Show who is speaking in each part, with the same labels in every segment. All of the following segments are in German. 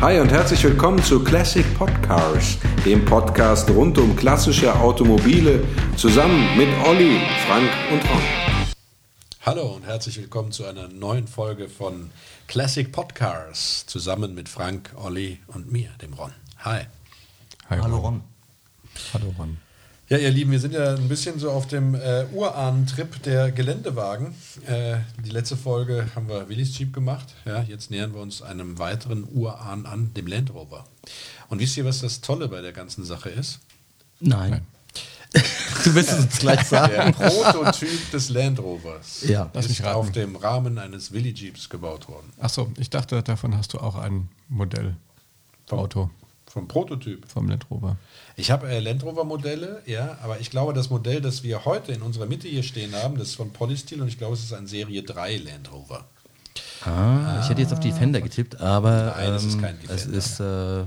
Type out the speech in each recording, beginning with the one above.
Speaker 1: Hi und herzlich willkommen zu Classic Podcars, dem Podcast rund um klassische Automobile, zusammen mit Olli, Frank und Ron.
Speaker 2: Hallo und herzlich willkommen zu einer neuen Folge von Classic Podcars, zusammen mit Frank, Olli und mir, dem Ron. Hi.
Speaker 3: Hi,
Speaker 4: Hallo Ron.
Speaker 3: Hallo Ron.
Speaker 2: Ja, ihr Lieben, wir sind ja ein bisschen so auf dem äh, Urahn-Trip der Geländewagen. Äh, die letzte Folge haben wir Willis Jeep gemacht. Ja, jetzt nähern wir uns einem weiteren Urahn an, dem Land Rover. Und wisst ihr, was das Tolle bei der ganzen Sache ist?
Speaker 4: Nein. du wirst es uns gleich
Speaker 2: Der
Speaker 4: sagen.
Speaker 2: Prototyp des Land Rovers
Speaker 4: Ja.
Speaker 2: Ist auf dem Rahmen eines Willy Jeeps gebaut worden.
Speaker 3: Achso, ich dachte, davon hast du auch ein Modell. Auto
Speaker 2: Vom Prototyp.
Speaker 3: vom Land Rover.
Speaker 2: Ich habe äh, Land Rover Modelle, ja, aber ich glaube, das Modell, das wir heute in unserer Mitte hier stehen haben, das ist von Polysteel und ich glaube, es ist ein Serie 3 Land Rover.
Speaker 4: Ah, ich hätte jetzt auf die Defender getippt, aber
Speaker 2: Nein, es ist
Speaker 4: ähm,
Speaker 2: kein
Speaker 4: es
Speaker 2: Defender.
Speaker 4: ist äh,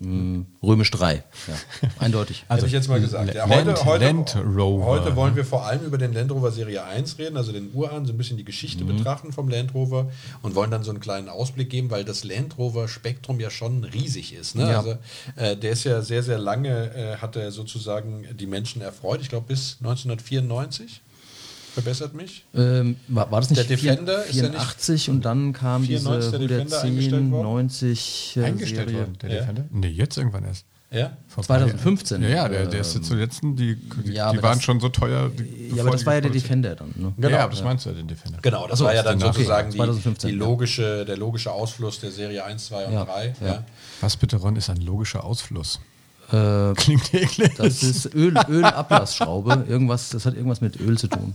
Speaker 4: mh, römisch 3. Ja, eindeutig.
Speaker 2: Hätte ich jetzt mal gesagt. Ja,
Speaker 3: Land-
Speaker 2: heute, heute,
Speaker 3: Land Rover.
Speaker 2: heute wollen wir vor allem über den Land Rover Serie 1 reden, also den Urahn, so ein bisschen die Geschichte
Speaker 3: Mhm.
Speaker 2: betrachten vom Land Rover und wollen dann so einen kleinen Ausblick geben, weil das Land Rover Spektrum ja schon riesig ist. Ne?
Speaker 4: Ja.
Speaker 2: Also, äh, der ist ja sehr, sehr lange, äh, hat er sozusagen die Menschen erfreut. Ich glaube bis 1994. Verbessert mich.
Speaker 4: Ähm, war, war das nicht
Speaker 2: Der Defender ist ja nicht
Speaker 4: 84 und dann kam
Speaker 2: 94
Speaker 4: diese
Speaker 2: der Defender
Speaker 4: 110,
Speaker 2: eingestellt worden?
Speaker 4: 90 äh,
Speaker 3: Eingestellt
Speaker 4: Serie.
Speaker 3: worden, der
Speaker 2: Ja.
Speaker 3: Defender? Nee, jetzt irgendwann erst.
Speaker 2: Ja?
Speaker 3: Vor
Speaker 4: 2015.
Speaker 3: Ja, ja, der, der ist jetzt zuletzt, die, die,
Speaker 4: ja,
Speaker 3: die waren
Speaker 4: das-
Speaker 3: schon so teuer. die-
Speaker 4: Ja, aber das
Speaker 3: die
Speaker 4: war ja der Defender dann. Ne?
Speaker 2: Genau,
Speaker 3: ja, aber das
Speaker 2: ja.
Speaker 3: meinst du ja, den Defender.
Speaker 2: Genau, das
Speaker 4: so,
Speaker 2: war ja dann
Speaker 4: okay,
Speaker 2: sozusagen die,
Speaker 4: 2015,
Speaker 2: die
Speaker 4: ja.
Speaker 2: logische, der logische Ausfluss der Serie 1, 2 und
Speaker 4: Ja,
Speaker 2: 3. Ja.
Speaker 4: ja.
Speaker 3: Was bitte, Ron, ist ein logischer Ausfluss?
Speaker 4: Äh,
Speaker 3: Klingt eklig.
Speaker 4: das ist Öl, Ölablassschraube. Irgendwas, das hat irgendwas mit Öl zu tun.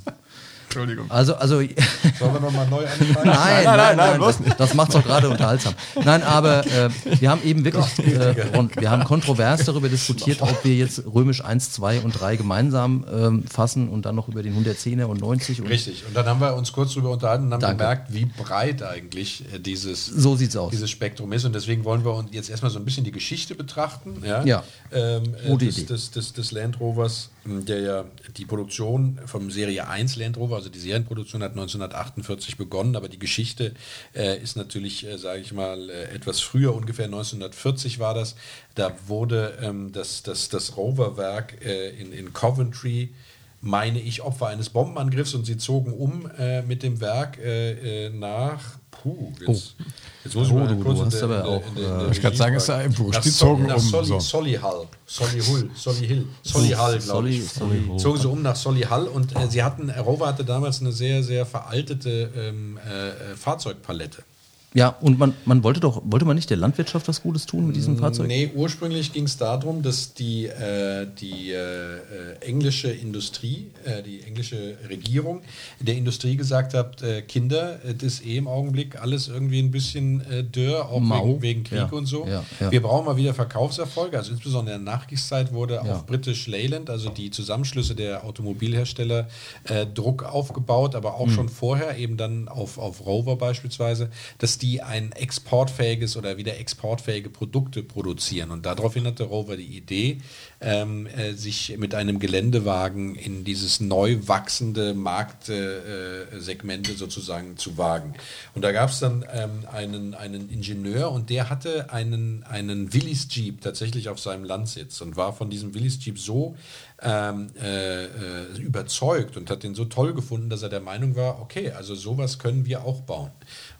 Speaker 3: Entschuldigung.
Speaker 4: Also, also
Speaker 2: Sollen wir nochmal neu anfangen?
Speaker 4: Nein, nein,
Speaker 3: nein,
Speaker 4: nein,
Speaker 3: bloß
Speaker 4: das, das macht es doch gerade unterhaltsam. Nein, aber äh, wir haben eben wirklich, äh, Ron, wir haben kontrovers darüber diskutiert, ob wir jetzt römisch 1, 2 und 3 gemeinsam ähm, fassen und dann noch über den 110er und 90 und
Speaker 2: Richtig. Und dann haben wir uns kurz darüber unterhalten und haben
Speaker 4: Danke.
Speaker 2: gemerkt, wie breit eigentlich äh, dieses,
Speaker 4: so sieht's aus.
Speaker 2: dieses Spektrum ist. Und deswegen wollen wir uns jetzt erstmal so ein bisschen die Geschichte betrachten. Ja.
Speaker 4: Ja.
Speaker 2: Ähm, äh, des,
Speaker 4: Idee.
Speaker 2: des, des, des Land Rovers, mh, der ja die Produktion vom Serie 1 Land Rover, also die Serienproduktion hat 1948 begonnen, aber die Geschichte äh, ist natürlich, äh, sage ich mal, äh, etwas früher, ungefähr 1940 war das. Da wurde ähm, das, das, das Rover-Werk äh, in, in Coventry meine ich, Opfer eines Bombenangriffs und sie zogen um äh, mit dem Werk äh, nach. Puh, jetzt, jetzt muss ich
Speaker 4: Oh,
Speaker 2: mal kurz
Speaker 4: du hast aber auch,
Speaker 2: in
Speaker 4: äh,
Speaker 2: in
Speaker 3: Ich kann sagen, es ist ja wurscht,
Speaker 2: Nach
Speaker 3: zogen
Speaker 2: nach
Speaker 3: um,
Speaker 2: Solly,
Speaker 3: so.
Speaker 2: Solihull, Solihull, Solihill, Solihull, glaube ich.
Speaker 4: Solly- Solihull.
Speaker 2: Zogen sie um nach Solihull und äh, sie hatten, Rover hatte damals eine sehr, sehr veraltete ähm, äh, äh, Fahrzeugpalette.
Speaker 4: Ja, und man, man wollte doch, wollte man nicht der Landwirtschaft was Gutes tun mit diesem Fahrzeug?
Speaker 2: Nee, ursprünglich ging es darum, dass die, äh, die äh, äh, englische Industrie, äh, die englische Regierung der Industrie gesagt hat, äh, Kinder, das ist eh im Augenblick alles irgendwie ein bisschen äh, dürr, auch wegen, wegen Krieg
Speaker 4: Ja,
Speaker 2: und so.
Speaker 4: ja, ja.
Speaker 2: Wir brauchen mal wieder Verkaufserfolge. Also insbesondere in der Nachkriegszeit wurde auf British Leyland, also die Zusammenschlüsse der Automobilhersteller, Druck aufgebaut, aber auch schon vorher, eben dann auf, auf Rover beispielsweise, dass die ein exportfähiges oder wieder exportfähige Produkte produzieren. Und daraufhin hatte Rover die Idee, ähm, äh, sich mit einem Geländewagen in dieses neu wachsende Marktsegmente äh, Segmente sozusagen zu wagen. Und da gab es dann ähm, einen, einen Ingenieur und der hatte einen, einen Willys Jeep tatsächlich auf seinem Landsitz und war von diesem Willys Jeep so ähm, äh, äh, überzeugt und hat den so toll gefunden, dass er der Meinung war, okay, also sowas können wir auch bauen.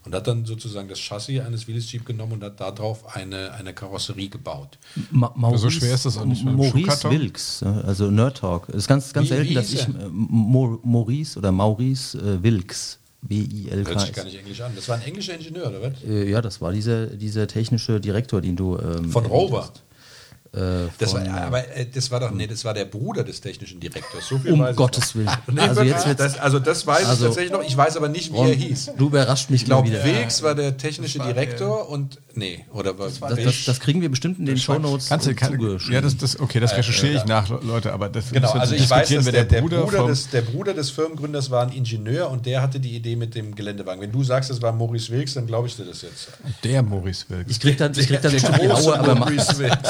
Speaker 2: Und hat dann sozusagen das Chassis eines Willys Jeep genommen und hat darauf eine, eine Karosserie gebaut.
Speaker 4: Ma Maurice,
Speaker 3: So schwer ist das auch nicht mit
Speaker 4: Maurice
Speaker 3: Schuhkarton.
Speaker 4: Wilks, also Nerd Talk. Es ist ganz, ganz
Speaker 2: Wie-
Speaker 4: selten,
Speaker 2: wie
Speaker 4: dass ich äh, Maurice oder Maurice äh, Wilks,
Speaker 2: Hört sich gar nicht englisch an. Das war ein englischer Ingenieur, oder was?
Speaker 4: Äh, ja, das war dieser, dieser technische Direktor, den du. Ähm,
Speaker 2: Von Rover.
Speaker 4: hast. Äh,
Speaker 2: Das war, aber äh, das war doch, nee, das war der Bruder des technischen Direktors. So viel
Speaker 4: um
Speaker 2: weiß ich
Speaker 4: Gottes. Willen.
Speaker 2: Nee,
Speaker 4: also jetzt
Speaker 2: das, also das weiß
Speaker 4: Also-
Speaker 2: ich tatsächlich noch. Ich weiß aber nicht, wie
Speaker 4: Ron,
Speaker 2: er hieß.
Speaker 4: Du überrascht mich
Speaker 2: Ich glaube,
Speaker 4: immer wieder.
Speaker 2: Wilks war der technische Direktor und nee, oder was?
Speaker 4: Das, das, das kriegen wir bestimmt in den Shownotes
Speaker 3: Kannst du,
Speaker 4: äh,
Speaker 3: kann,
Speaker 4: zugeschrieben.
Speaker 3: ja, das, das, okay, das recherchiere ich nach, Leute, aber das
Speaker 2: Genau,
Speaker 3: das
Speaker 2: also ich weiß, dass der, der,
Speaker 3: Bruder
Speaker 2: Bruder des, der Bruder des Firmengründers war ein Ingenieur und der hatte die Idee mit dem Geländewagen. Wenn du sagst, es war Maurice Wilks, dann glaube ich dir das jetzt.
Speaker 3: der Maurice Wilks.
Speaker 4: Ich krieg dann, ich krieg dann
Speaker 2: Der
Speaker 4: bestimmt die
Speaker 2: große
Speaker 4: Aue, aber ma-
Speaker 2: Maurice Wilks.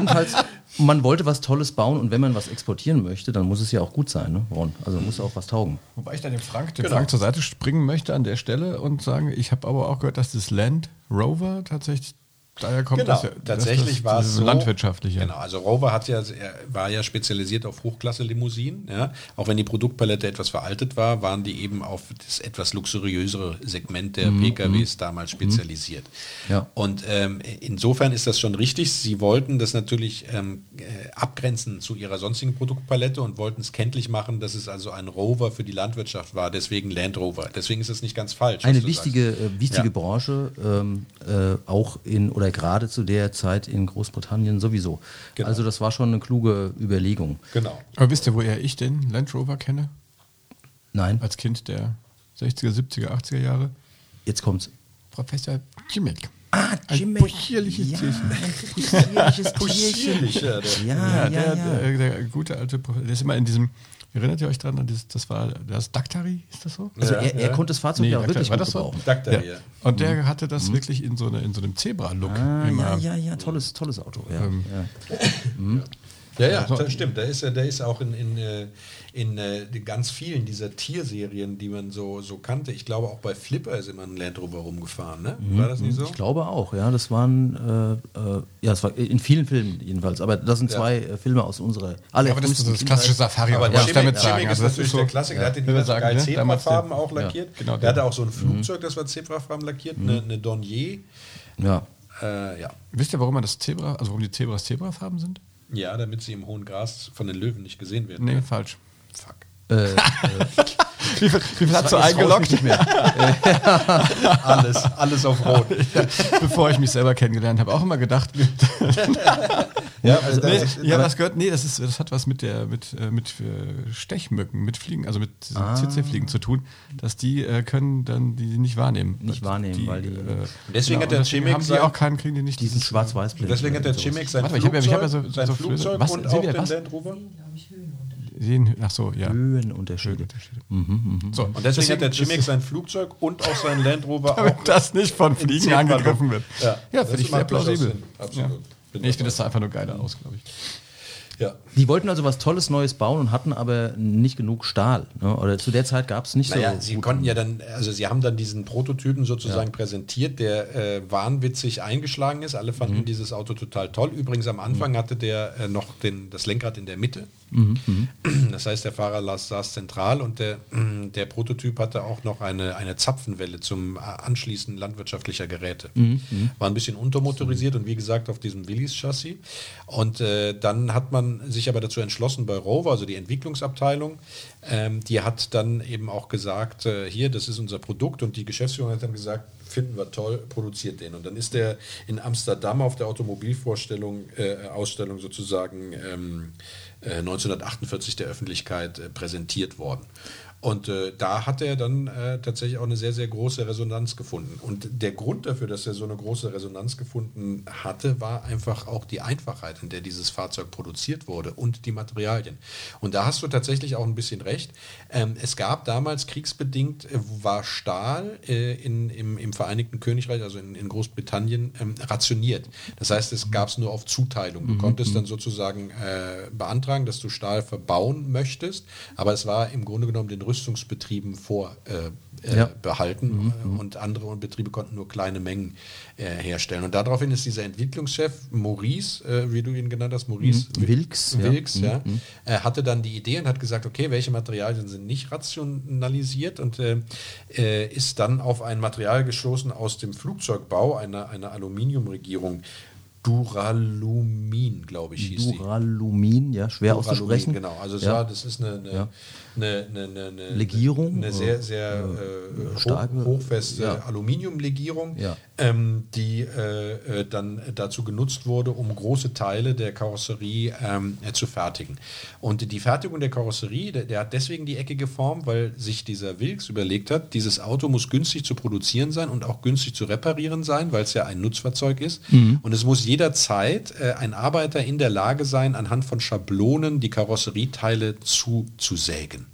Speaker 4: Je- jedenfalls, man wollte was Tolles bauen und wenn man was exportieren möchte, dann muss es ja auch gut sein, ne, Ron? Also muss auch was taugen.
Speaker 3: Wobei ich dann dem Frank, dem
Speaker 2: Genau.
Speaker 3: Frank zur Seite springen möchte an der Stelle und sagen, ich habe aber auch gehört, dass das Land Rover tatsächlich daher kommt
Speaker 2: genau,
Speaker 3: das ja.
Speaker 2: tatsächlich
Speaker 3: das,
Speaker 2: war es so.
Speaker 3: Landwirtschaftliche.
Speaker 2: Genau, also Rover hat ja, war ja spezialisiert auf Hochklasse-Limousinen. Ja. Auch wenn die Produktpalette etwas veraltet war, waren die eben auf das etwas luxuriösere Segment der PKWs damals spezialisiert.
Speaker 4: Ja.
Speaker 2: Und ähm, insofern ist das schon richtig. Sie wollten das natürlich ähm, äh, abgrenzen zu ihrer sonstigen Produktpalette und wollten es kenntlich machen, dass es also ein Rover für die Landwirtschaft war, deswegen Land Rover. Deswegen ist das nicht ganz falsch.
Speaker 4: Eine wichtige, äh, wichtige
Speaker 2: Ja.
Speaker 4: Branche, ähm, äh, auch in oder gerade zu der Zeit in Großbritannien sowieso.
Speaker 2: Genau.
Speaker 4: Also das war schon eine kluge Überlegung.
Speaker 2: Genau.
Speaker 3: Aber wisst ihr, woher ich den Land Rover kenne?
Speaker 4: Nein,
Speaker 3: Als Kind der 60er, 70er, 80er Jahre?
Speaker 4: jetzt kommt's.
Speaker 3: Professor Jimmick.
Speaker 4: Ah,
Speaker 3: Ein possierliches Tierchen.
Speaker 4: possierliches
Speaker 2: Possierlich, ja, der-
Speaker 4: Ja,
Speaker 3: Ja,
Speaker 4: ja,
Speaker 3: der,
Speaker 4: ja.
Speaker 3: Der, der gute alte Professor, der ist immer in diesem, erinnert ihr euch dran, an dieses, das war das Daktari, ist das so?
Speaker 4: Also
Speaker 2: Ja,
Speaker 4: er, er
Speaker 2: ja.
Speaker 4: konnte das Fahrzeug
Speaker 3: Nee,
Speaker 4: ja auch
Speaker 3: Daktari,
Speaker 4: wirklich
Speaker 3: war das so?
Speaker 2: Daktari, ja.
Speaker 3: Und der hatte das wirklich in so, eine, in so einem Zebra-Look.
Speaker 4: Ah, ja, ja, ja, tolles, tolles Auto. Ja,
Speaker 3: Ähm,
Speaker 4: ja.
Speaker 2: Ja, ja, das stimmt. Der ist, ja- der ist auch in, in, äh, in äh, ganz vielen dieser Tierserien, die man so, so kannte. Ich glaube, auch bei Flipper ist immer ein Land Rover rumgefahren, ne? War das nicht so?
Speaker 4: Ich glaube auch, ja. Das waren, äh, äh, ja, es war in vielen Filmen jedenfalls. Aber das sind
Speaker 2: Ja.
Speaker 4: zwei Filme aus unserer
Speaker 3: Ja, aber das ist das klassische. Safari,
Speaker 2: Aber
Speaker 3: was
Speaker 2: der
Speaker 3: ich damit
Speaker 2: Chimik,
Speaker 3: sagen.
Speaker 2: Ist
Speaker 3: Also das
Speaker 2: natürlich
Speaker 3: ist so,
Speaker 2: der Klassiker. Der hatte
Speaker 3: Ja,
Speaker 2: die
Speaker 3: sagen,
Speaker 2: geil
Speaker 3: ne?
Speaker 2: Zebrafarben auch
Speaker 3: ja,
Speaker 2: lackiert.
Speaker 3: genau,
Speaker 2: der hatte auch so ein Flugzeug, das war Zebrafarben lackiert, eine, eine Dornier.
Speaker 4: Ja.
Speaker 2: Äh, ja.
Speaker 3: Wisst ihr, warum man das Zebra, also warum die Zebras Zebrafarben sind?
Speaker 2: Ja, damit sie im hohen Gras von den Löwen nicht gesehen werden.
Speaker 3: Nee,
Speaker 2: ne?
Speaker 3: falsch.
Speaker 2: Fuck.
Speaker 4: Äh,
Speaker 3: Wie viel, wie viel hast du eingeloggt?
Speaker 4: nicht mehr.
Speaker 2: Alles, alles auf Rot.
Speaker 3: Bevor ich mich selber kennengelernt habe, auch immer gedacht.
Speaker 2: ja, also
Speaker 3: nee,
Speaker 2: das,
Speaker 3: ja, das gehört, nee, das, ist, das hat was mit der mit, äh, mit äh, Stechmücken, mit Fliegen, also mit diesen
Speaker 4: Ah.
Speaker 3: CC-Fliegen zu tun, dass die äh, können dann die nicht wahrnehmen.
Speaker 4: Nicht wahrnehmen, weil die-
Speaker 3: äh,
Speaker 2: Deswegen hat der Chimik
Speaker 3: haben die auch keinen, kriegen die nicht
Speaker 4: Die sind
Speaker 3: dieses, äh,
Speaker 4: schwarz-weiß-blind.
Speaker 2: deswegen hat der. Chimik sein
Speaker 3: Warte mal, ich hab ja- ich hab ja
Speaker 2: Flugzeug,
Speaker 3: so-
Speaker 2: sein
Speaker 3: so
Speaker 2: Flugzeug
Speaker 3: was?
Speaker 2: und auch den? Land Rover.
Speaker 3: Sehen, ach so, ja.
Speaker 4: Höhenunterschiede.
Speaker 3: So,
Speaker 2: Und deswegen, hat der Chimik sein Flugzeug und auch sein Land Rover
Speaker 3: damit
Speaker 2: auch
Speaker 3: das nicht von Fliegen angegriffen wird.
Speaker 2: Ja,
Speaker 3: ja finde ich sehr plausibel.
Speaker 2: Absolut.
Speaker 3: Ja. Nee, ich finde das sah einfach nur geiler aus, glaube ich.
Speaker 2: Ja.
Speaker 4: Die wollten also was Tolles Neues bauen und hatten aber nicht genug Stahl. Ne? Oder zu der Zeit gab es nicht
Speaker 2: Naja,
Speaker 4: so.
Speaker 2: sie konnten ja dann, also sie haben dann diesen Prototypen sozusagen präsentiert, der äh, wahnwitzig eingeschlagen ist. Alle
Speaker 4: Mhm.
Speaker 2: fanden dieses Auto total toll. Übrigens am Anfang hatte der äh, noch den, das Lenkrad in der Mitte.
Speaker 4: Mhm,
Speaker 2: Das heißt, der Fahrer saß zentral und der, der Prototyp hatte auch noch eine, eine Zapfenwelle zum äh, Anschließen landwirtschaftlicher Geräte.
Speaker 4: Mhm,
Speaker 2: War ein bisschen untermotorisiert und wie gesagt auf diesem Willys-Chassis. Und äh, dann hat man sich aber dazu entschlossen bei Rover, also die Entwicklungsabteilung, ähm, die hat dann eben auch gesagt, äh, hier, das ist unser Produkt und die Geschäftsführung hat dann gesagt, finden wir toll, produziert den. Und dann ist der in Amsterdam auf der Automobilvorstellung, äh, Ausstellung sozusagen ähm, äh, 1948 der Öffentlichkeit äh, präsentiert worden. Und äh, da hat er dann äh, tatsächlich auch eine sehr, sehr große Resonanz gefunden. Und der Grund dafür, dass er so eine große Resonanz gefunden hatte, war einfach auch die Einfachheit, in der dieses Fahrzeug produziert wurde und die Materialien. Und da hast du tatsächlich auch ein bisschen recht. Ähm, es gab damals kriegsbedingt, äh, war Stahl äh, in, im, im Vereinigten Königreich, also in, in Großbritannien, ähm, rationiert. Das heißt, es gab es nur auf Zuteilung. Du konntest dann sozusagen äh, beantragen, dass du Stahl verbauen möchtest, aber es war im Grunde genommen den Rüstungsbetrieben vorbehalten äh,
Speaker 4: Ja.
Speaker 2: behalten und andere Betriebe konnten nur kleine Mengen äh, herstellen. Und daraufhin ist dieser Entwicklungschef Maurice, äh, wie du ihn genannt hast, Maurice
Speaker 4: Mhm. Wilks, ja.
Speaker 2: Wilks, ja, äh, hatte dann die Idee und hat gesagt, okay, welche Materialien sind nicht rationalisiert und äh, äh, ist dann auf ein Material gestoßen aus dem Flugzeugbau, einer eine Aluminiumregierung. Duralumin, glaube ich, hieß die.
Speaker 4: Duralumin, ja, schwer
Speaker 2: Duralumin,
Speaker 4: auszusprechen.
Speaker 2: Genau, also
Speaker 4: Ja.
Speaker 2: war, das ist eine, eine,
Speaker 4: Ja.
Speaker 2: Eine, eine, eine,
Speaker 4: Legierung,
Speaker 2: eine sehr,
Speaker 4: äh,
Speaker 2: sehr äh,
Speaker 4: starke,
Speaker 2: hoch, hochfeste
Speaker 4: ja.
Speaker 2: Aluminiumlegierung,
Speaker 4: Ja.
Speaker 2: ähm, die äh, äh, dann dazu genutzt wurde, um große Teile der Karosserie ähm, äh, zu fertigen. Und die Fertigung der Karosserie, der, der hat deswegen die eckige Form, weil sich dieser Wilks überlegt hat, dieses Auto muss günstig zu produzieren sein und auch günstig zu reparieren sein, weil es ja ein Nutzfahrzeug ist. Und es muss jederzeit äh, ein Arbeiter in der Lage sein, anhand von Schablonen die Karosserieteile zuzusägen.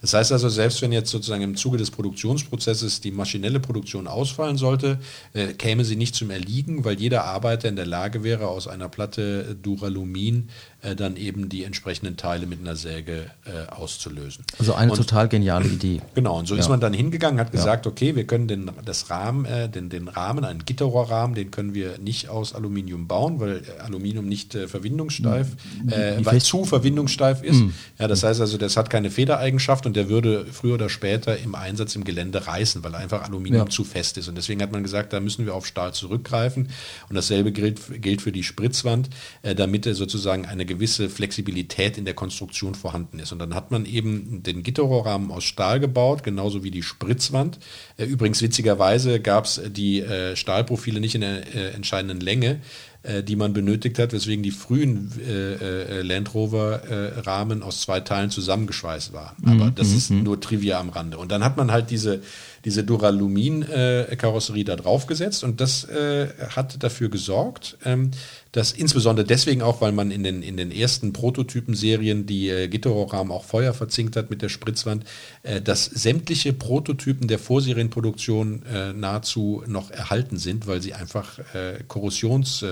Speaker 2: Das heißt also, selbst wenn jetzt sozusagen im Zuge des Produktionsprozesses die maschinelle Produktion ausfallen sollte, äh, käme sie nicht zum Erliegen, weil jeder Arbeiter in der Lage wäre, aus einer Platte Duralumin äh, dann eben die entsprechenden Teile mit einer Säge äh, auszulösen.
Speaker 4: Also eine
Speaker 2: und,
Speaker 4: total geniale Idee.
Speaker 2: Genau, und so ja. ist man dann hingegangen, hat gesagt, ja. okay, wir können den, das Rahmen, äh, den, den Rahmen, einen Gitterrohrrahmen, den können wir nicht aus Aluminium bauen, weil Aluminium nicht äh, verwindungssteif, äh, weil zu verwindungssteif ist. Mhm. Ja, das heißt also, das hat keine Federeigenschaft und der würde früher oder später im Einsatz im Gelände reißen, weil einfach Aluminium ja. zu fest ist. Und deswegen hat man gesagt, da müssen wir auf Stahl zurückgreifen. Und dasselbe gilt, gilt für die Spritzwand, äh, damit er sozusagen eine gewisse Flexibilität in der Konstruktion vorhanden ist. Und dann hat man eben den Gitterrohrrahmen aus Stahl gebaut, genauso wie die Spritzwand. Äh, übrigens witzigerweise gab es die äh, Stahlprofile nicht in der äh, entscheidenden Länge, äh, die man benötigt hat, weswegen die frühen äh, äh, Land Rover-Rahmen aus zwei Teilen zusammengeschweißt waren. Aber mhm, das ist mhm. nur Trivia am Rande. Und dann hat man halt diese, diese Duralumin-Karosserie da draufgesetzt und das äh, hat dafür gesorgt, ähm, dass insbesondere deswegen auch, weil man in den, in den ersten Prototypenserien die äh, Gitterrohrrahmen auch Feuer verzinkt hat mit der Spritzwand, äh, dass sämtliche Prototypen der Vorserienproduktion äh, nahezu noch erhalten sind, weil sie einfach äh, Korrosions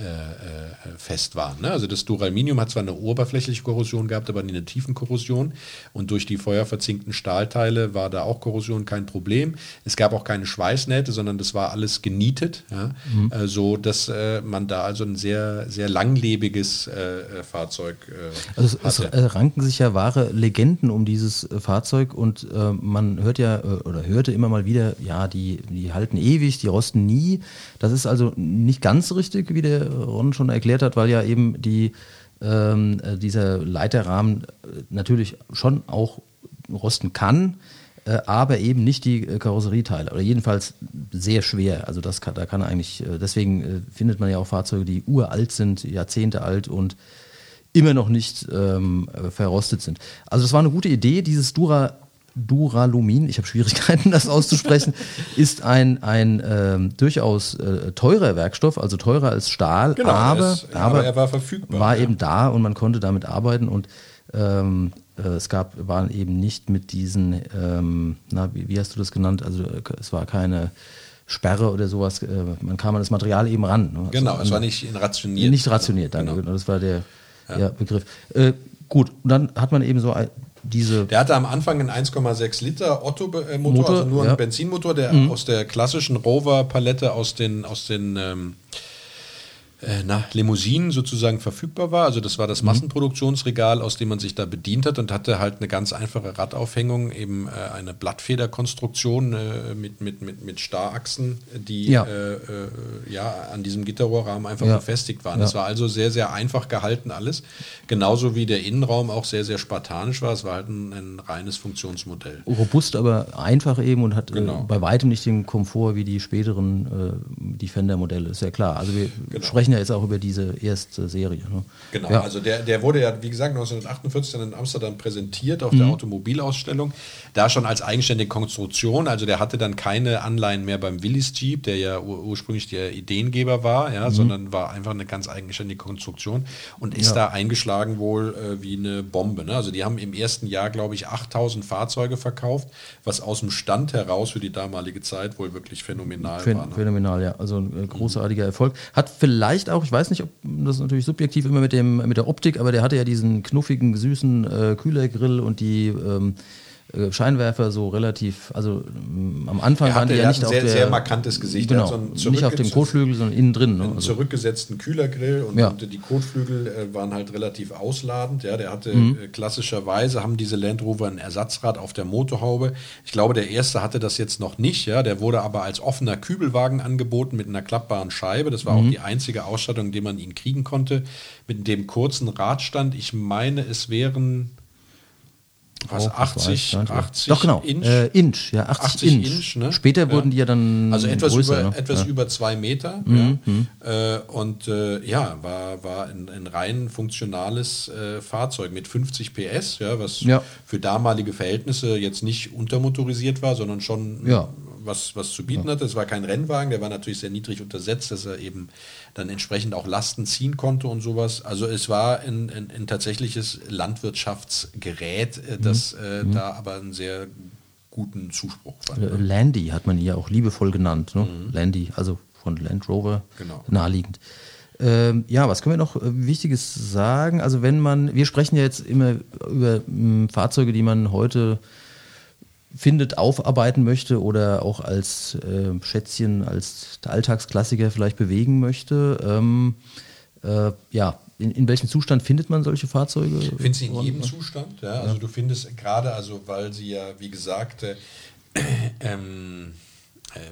Speaker 2: äh, äh, äh, fest waren. Ne? Also das Duraluminium hat zwar eine oberflächliche Korrosion gehabt, aber nie eine Tiefenkorrosion. Und durch die feuerverzinkten Stahlteile war da auch Korrosion kein Problem. Es gab auch keine Schweißnähte, sondern das war alles genietet, ja? mhm. äh, so dass äh, man da also ein sehr, sehr langlebiges äh, Fahrzeug
Speaker 4: also es, es, ranken sich ja wahre Legenden um dieses Fahrzeug und man hört ja oder hörte immer mal wieder, ja, die, die halten ewig, die rosten nie. Das ist also nicht ganz richtig, wie der Ron schon erklärt hat, weil ja eben die, ähm, äh, dieser Leiterrahmen äh, natürlich schon auch rosten kann, äh, aber eben nicht die äh, Karosserieteile oder jedenfalls sehr schwer. Also das kann, da kann eigentlich, deswegen findet man ja auch Fahrzeuge, die uralt sind, Jahrzehnte alt und immer noch nicht ähm, verrostet sind. Also das war eine gute Idee, dieses Dura Duralumin, ich habe Schwierigkeiten, das auszusprechen, ist ein, ein ähm, durchaus äh, teurer Werkstoff, also teurer als Stahl, genau, aber,
Speaker 2: es, aber, aber, er war verfügbar.
Speaker 4: War ja. eben da und man konnte damit arbeiten und ähm, äh, es gab, waren eben nicht mit diesen, ähm, na, wie, wie, hast du das genannt? Also äh, es war keine Sperre oder sowas, äh, man kam an das Material eben ran.
Speaker 2: Ne? Also genau, es war nicht rationiert.
Speaker 4: Nicht rationiert, danke, genau. das war der ja. Ja, Begriff. Äh, gut, und dann hat man eben so ein, diese.
Speaker 2: Der hatte am Anfang einen 1,6 Liter Otto-Motor, also nur ja. einen Benzinmotor, der mhm. aus der klassischen Rover-Palette aus den, aus den ähm, äh, na, Limousinen sozusagen verfügbar war. Also das war das mhm. Massenproduktionsregal, aus dem man sich da bedient hat und hatte halt eine ganz einfache Radaufhängung, eben äh, eine Blattfederkonstruktion äh, mit, mit, mit, mit Starrachsen, die ja, äh, äh, ja an diesem Gitterrohrrahmen einfach ja. befestigt waren. Es ja. war also sehr, sehr einfach gehalten alles. Genauso wie der Innenraum auch sehr, sehr spartanisch war. Es war halt ein, ein reines Funktionsmodell.
Speaker 4: Robust, aber einfach eben und hat genau. bei weitem nicht den Komfort wie die späteren Defender-Modelle, ist ja klar. Also wir genau. sprechen sprechen ja jetzt auch über diese erste Serie. Ne?
Speaker 2: Genau, ja. also der, der wurde ja, wie gesagt, 1948 dann in Amsterdam präsentiert auf mhm. der Automobilausstellung. Da schon als eigenständige Konstruktion, also der hatte dann keine Anleihen mehr beim Willis Jeep, der ja ur ursprünglich der Ideengeber war, ja, mhm. sondern war einfach eine ganz eigenständige Konstruktion und ist ja. da eingeschlagen wohl äh, wie eine Bombe. Ne? Also die haben im ersten Jahr, glaube ich, 8000 Fahrzeuge verkauft, was aus dem Stand heraus für die damalige Zeit wohl wirklich phänomenal
Speaker 4: Phän
Speaker 2: war. Ne?
Speaker 4: Phänomenal, ja. Also ein äh, großartiger Erfolg. Hat vielleicht vielleicht auch, ich weiß nicht, ob das ist natürlich subjektiv immer mit, dem, mit der Optik, aber der hatte ja diesen knuffigen, süßen äh, Kühlergrill und die ähm, äh, Scheinwerfer so relativ, also ähm, am Anfang
Speaker 2: waren
Speaker 4: die
Speaker 2: ja nicht auf sehr, der... sehr markantes Gesicht.
Speaker 4: Genau, so nicht auf dem Kotflügel, sondern innen drin.
Speaker 2: Ne? Einen also. zurückgesetzten Kühlergrill und, ja. und die Kotflügel äh, waren halt relativ ausladend. Ja, der hatte mhm. äh, klassischerweise, haben diese Land Rover ein Ersatzrad auf der Motorhaube. Ich glaube, der erste hatte das jetzt noch nicht. Ja, der wurde aber als offener Kübelwagen angeboten mit einer klappbaren Scheibe. Das war mhm. auch die einzige Ausstattung, die man ihn kriegen konnte. Mit dem kurzen Radstand. Ich meine, es wären was, 80, 80
Speaker 4: Doch, genau. Inch? Äh, Inch, ja, 80, 80 Inch. Inch ne? Später ja. wurden die ja dann.
Speaker 2: Also etwas, größer, über, ne? etwas ja. über zwei Meter. Mhm. Ja. Äh, und äh, ja, war, war ein, ein rein funktionales äh, Fahrzeug mit 50 PS, ja, was für damalige Verhältnisse jetzt nicht untermotorisiert war, sondern schon was, was zu bieten hatte. Es war kein Rennwagen, der war natürlich sehr niedrig untersetzt, dass er eben dann entsprechend auch Lasten ziehen konnte und sowas. Also es war ein, ein, ein tatsächliches Landwirtschaftsgerät, äh, das äh, da aber einen sehr guten Zuspruch fand.
Speaker 4: Äh, Landy hat man ihn ja auch liebevoll genannt. Ne? Landy, also von Land Rover
Speaker 2: Genau.
Speaker 4: naheliegend. Ähm, ja, was können wir noch äh, Wichtiges sagen? Also wenn man, wir sprechen ja jetzt immer über mh, Fahrzeuge, die man heute findet, aufarbeiten möchte oder auch als äh, Schätzchen, als Alltagsklassiker vielleicht bewegen möchte. Ähm, äh, ja, in, in welchem Zustand findet man solche Fahrzeuge?
Speaker 2: Findest du in jedem Zustand, ja. Also du findest gerade, also weil sie ja, wie gesagt, äh, ähm, äh,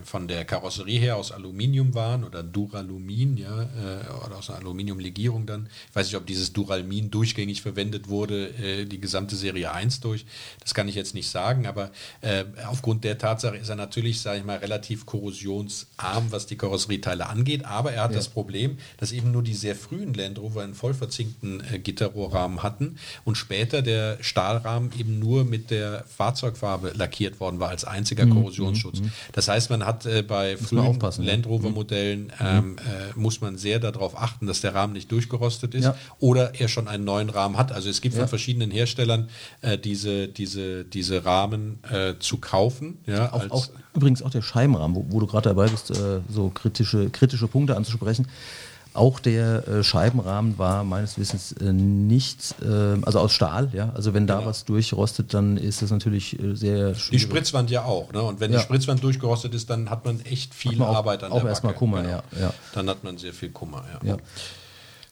Speaker 2: von der Karosserie her aus Aluminium waren oder Duralumin, ja, äh, oder aus einer Aluminiumlegierung dann. Ich weiß nicht, ob dieses Duralmin durchgängig verwendet wurde, äh, die gesamte Serie 1 durch. Das kann ich jetzt nicht sagen, aber äh, aufgrund der Tatsache ist er natürlich, sage ich mal, relativ korrosionsarm, was die Karosserieteile angeht. Aber er hat das Problem, dass eben nur die sehr frühen Land Rover einen voll verzinkten äh, Gitterrohrrahmen hatten und später der Stahlrahmen eben nur mit der Fahrzeugfarbe lackiert worden war als einziger Korrosionsschutz. Das heißt, man hat äh, bei
Speaker 4: man
Speaker 2: frühen. Land Rover Modellen ähm, äh, muss man sehr darauf achten, dass der Rahmen nicht durchgerostet ist
Speaker 4: Ja.
Speaker 2: oder er schon einen neuen Rahmen hat. Also es gibt
Speaker 4: Ja.
Speaker 2: von verschiedenen Herstellern äh, diese, diese, diese Rahmen äh, zu kaufen. Ja,
Speaker 4: Auch, auch, übrigens auch der Scheibenrahmen, wo, wo du gerade dabei bist, äh, so kritische, kritische Punkte anzusprechen. Auch der äh, Scheibenrahmen war meines Wissens äh, nicht, äh, also aus Stahl, ja. Also wenn da
Speaker 2: Genau.
Speaker 4: was durchrostet, dann ist das natürlich äh, sehr
Speaker 2: die
Speaker 4: schwierig.
Speaker 2: Spritzwand ja auch. Ne? Und wenn
Speaker 4: Ja.
Speaker 2: die Spritzwand durchgerostet ist, dann hat man echt viel
Speaker 4: man auch-
Speaker 2: Arbeit an
Speaker 4: auch
Speaker 2: der
Speaker 4: erstmal
Speaker 2: Backe. Genau.
Speaker 4: Kummer, ja, ja.
Speaker 2: Dann hat man sehr viel Kummer. Ja.
Speaker 4: Ja.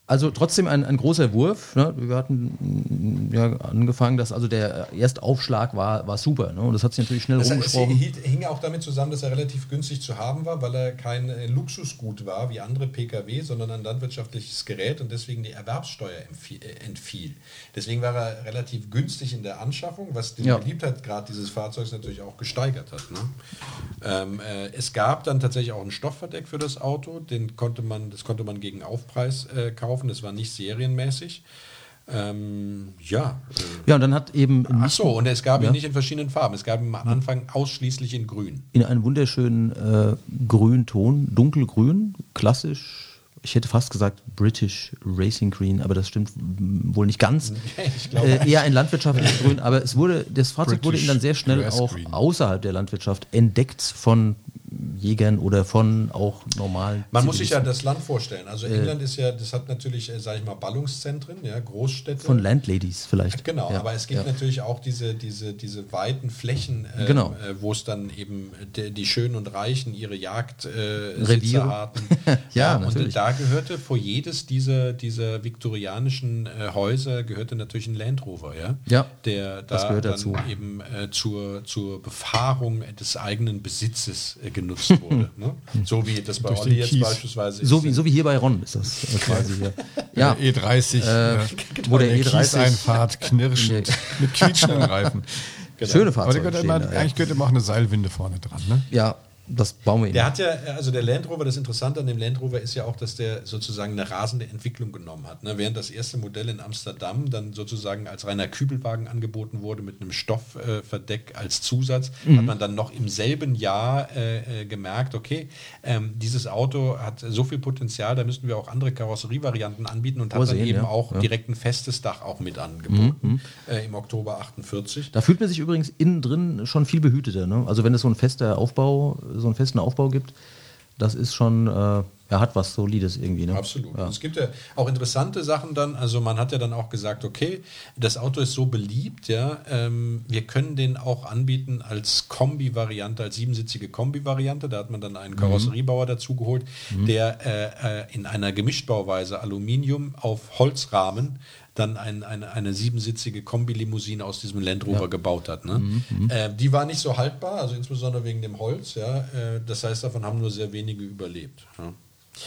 Speaker 4: Also trotzdem ein, ein großer Wurf. Ne? Wir hatten mm, ja angefangen, dass also der Erstaufschlag war, war super. Ne? Und das hat sich natürlich schnell
Speaker 2: Das
Speaker 4: rumgesprochen.
Speaker 2: es hing auch damit zusammen, dass er relativ günstig zu haben war, weil er kein äh, Luxusgut war wie andere Pkw, sondern ein landwirtschaftliches Gerät und deswegen die Erwerbssteuer äh, entfiel. Deswegen war er relativ günstig in der Anschaffung, was die
Speaker 4: Ja.
Speaker 2: Beliebtheitsgrad dieses Fahrzeugs natürlich auch gesteigert hat. Ne? Ähm, äh, es gab dann tatsächlich auch ein Stoffverdeck für das Auto, den konnte man, das konnte man gegen Aufpreis äh, kaufen, das war nicht serienmäßig. Ähm, ja, äh,
Speaker 4: Ja, und dann hat eben
Speaker 2: Ach so, und es gab
Speaker 4: Ja.
Speaker 2: ihn nicht in verschiedenen Farben. Es gab ihn am Anfang ausschließlich in Grün.
Speaker 4: in einem wunderschönen äh, Grünton, dunkelgrün, klassisch. Ich hätte fast gesagt British Racing Green, aber das stimmt mm, wohl nicht ganz.
Speaker 2: Ich glaube
Speaker 4: äh, eher ein landwirtschaftliches Grün, aber es wurde, das Fahrzeug wurde
Speaker 3: British
Speaker 4: ihm dann sehr schnell auch außerhalb der Landwirtschaft entdeckt von Jägern oder von auch normalen.
Speaker 2: Man muss sich ja das Land vorstellen. Also England ist ja, das hat natürlich, äh, sage ich mal, Ballungszentren, ja, Großstädte.
Speaker 4: von Landladies vielleicht.
Speaker 2: Genau,
Speaker 4: Ja,
Speaker 2: aber es gibt
Speaker 4: ja.
Speaker 2: natürlich auch diese, diese, diese weiten Flächen, ähm,
Speaker 4: Genau.
Speaker 2: äh, wo es dann eben die, die Schönen und Reichen ihre Jagd äh,
Speaker 4: Reviere.
Speaker 2: Sitzerarten.
Speaker 4: Ja,
Speaker 2: und da gehörte vor jedes dieser, dieser viktorianischen äh, Häuser gehörte natürlich ein Land Rover, ja.
Speaker 4: Ja,
Speaker 2: Der
Speaker 4: das
Speaker 2: da
Speaker 4: gehört
Speaker 2: dann
Speaker 4: dazu.
Speaker 2: eben äh, zur, zur Befahrung des eigenen Besitzes äh, wurde. ne? So wie das bei
Speaker 3: Durch
Speaker 2: Olli jetzt
Speaker 3: Kies.
Speaker 2: beispielsweise
Speaker 4: So
Speaker 2: ist.
Speaker 4: wie, so wie hier bei Ron ist das äh, quasi hier. Ja,
Speaker 3: Der E30,
Speaker 4: äh,
Speaker 3: äh,
Speaker 4: wo der
Speaker 3: der
Speaker 4: E30
Speaker 3: Kieseinfahrt knirschend mit quietschenden Reifen.
Speaker 4: schöne
Speaker 3: Aber
Speaker 4: Fahrzeuge
Speaker 3: könnte
Speaker 4: stehen
Speaker 3: immer, eigentlich könnte immer auch eine Seilwinde vorne dran. Ne?
Speaker 4: ja, das bauen wir ihm.
Speaker 2: Der hat ja, also der Land Rover, das Interessante an dem Land Rover ist ja auch, dass der sozusagen eine rasende Entwicklung genommen hat. Ne? Während das erste Modell in Amsterdam dann sozusagen als reiner Kübelwagen angeboten wurde mit einem Stoffverdeck als Zusatz,
Speaker 4: Mhm.
Speaker 2: hat man dann noch im selben Jahr äh, äh, gemerkt, okay, ähm, dieses Auto hat so viel Potenzial, da müssten wir auch andere Karosserievarianten anbieten und hat
Speaker 4: Vorsehen,
Speaker 2: dann eben
Speaker 4: ja.
Speaker 2: auch
Speaker 4: Ja. Mhm,
Speaker 2: direkt ein festes Dach auch mit angeboten äh, im Oktober 48.
Speaker 4: Da fühlt man sich übrigens innen drin schon viel behüteter. Ne? Also wenn es so ein fester Aufbau, so einen festen Aufbau gibt, das ist schon, äh, er hat was Solides irgendwie. Ne?
Speaker 2: Absolut.
Speaker 4: Ja.
Speaker 2: Es gibt ja auch interessante Sachen dann. Also man hat ja dann auch gesagt, okay, das Auto ist so beliebt, ja, ähm, wir können den auch anbieten als Kombi-Variante, als siebensitzige Kombi-Variante. Da hat man dann einen Karosseriebauer dazu geholt, der äh, äh, in einer Gemischtbauweise Aluminium auf Holzrahmen dann ein, eine, eine siebensitzige Kombilimousine aus diesem Land Rover gebaut hat. Ne? Äh, die war nicht so haltbar, also insbesondere wegen dem Holz. Ja? Äh, das heißt, davon haben nur sehr wenige überlebt. Ja?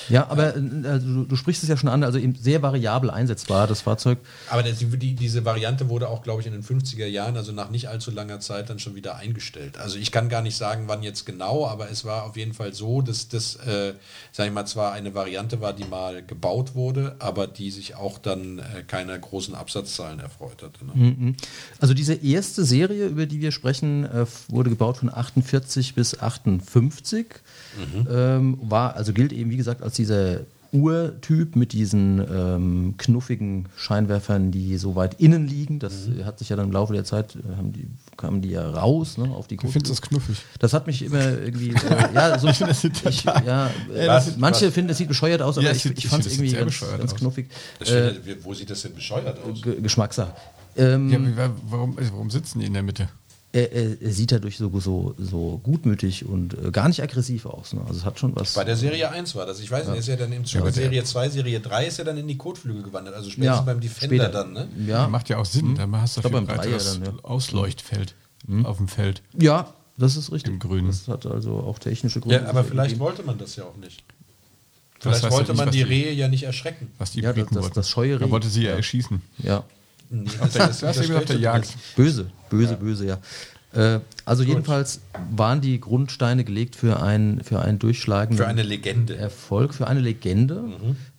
Speaker 4: Ja, aber äh, also, du, du sprichst es ja schon an, also eben sehr variabel einsetzbar, das Fahrzeug.
Speaker 2: Aber das, die, diese Variante wurde auch, glaube ich, in den 50er Jahren, also nach nicht allzu langer Zeit, dann schon wieder eingestellt. Also ich kann gar nicht sagen, wann jetzt genau, aber es war auf jeden Fall so, dass das, äh, sage ich mal, zwar eine Variante war, die mal gebaut wurde, aber die sich auch dann äh, keiner großen Absatzzahlen erfreut hatte. Ne?
Speaker 4: Also diese erste Serie, über die wir sprechen, äh, wurde gebaut von 48 bis 58. Ähm, war, also gilt eben, wie gesagt, als dieser Urtyp mit diesen ähm, knuffigen Scheinwerfern, die so weit innen liegen. Das
Speaker 3: Mhm.
Speaker 4: hat sich ja dann im Laufe der Zeit, äh, haben die, kamen die ja raus ne, auf die
Speaker 3: Ich finde das knuffig.
Speaker 4: Das hat mich immer irgendwie, äh, ja, so, ich, ja, äh,
Speaker 2: das sieht-
Speaker 4: manche finden, es sieht bescheuert aus, aber
Speaker 3: Ja,
Speaker 4: ich, ich
Speaker 3: ich
Speaker 4: fand es irgendwie ganz,
Speaker 3: bescheuert
Speaker 4: ganz knuffig.
Speaker 2: Das
Speaker 4: Äh,
Speaker 2: wo sieht das denn bescheuert aus?
Speaker 4: Ge- Geschmackssache. Ähm,
Speaker 3: Ja, warum, warum sitzen die in der Mitte?
Speaker 4: Er, er, er sieht dadurch so, so, so gutmütig und äh, gar nicht aggressiv aus. Ne? Also es hat schon was.
Speaker 2: Bei der Serie 1 war das. Ich weiß nicht, ist ja dann im Zuge
Speaker 3: aber der-
Speaker 2: Serie 2, Serie 3 ist ja dann in die Kotflügel gewandert. Also spätestens
Speaker 4: Ja,
Speaker 2: beim Defender
Speaker 4: später.
Speaker 2: dann, ne?
Speaker 4: ja,
Speaker 3: Macht ja auch Sinn, da hast du viel
Speaker 4: beim
Speaker 3: breiteres
Speaker 4: dann, ja.
Speaker 3: Ausleuchtfeld auf dem Feld.
Speaker 4: ja, das ist richtig.
Speaker 3: Im Grünen.
Speaker 4: Das hat also auch technische Gründe.
Speaker 2: Ja, aber vielleicht
Speaker 4: gegeben.
Speaker 2: wollte man das ja auch nicht. Vielleicht wollte
Speaker 3: nicht,
Speaker 2: man
Speaker 3: was
Speaker 2: die
Speaker 3: die-
Speaker 2: Rehe ja nicht erschrecken.
Speaker 3: Was die
Speaker 4: Ja, das- das- das scheue Reh.
Speaker 3: Da wollte sie ja
Speaker 4: Ja.
Speaker 3: erschießen.
Speaker 4: Ja,
Speaker 2: Nee,
Speaker 3: Auf der, das hast eben auf der Jagd.
Speaker 4: böse, böse, böse, ja. Äh, also jedenfalls waren die Grundsteine gelegt für ein, für einen durchschlagenden
Speaker 2: Für eine Legende.
Speaker 4: Erfolg, für eine Legende.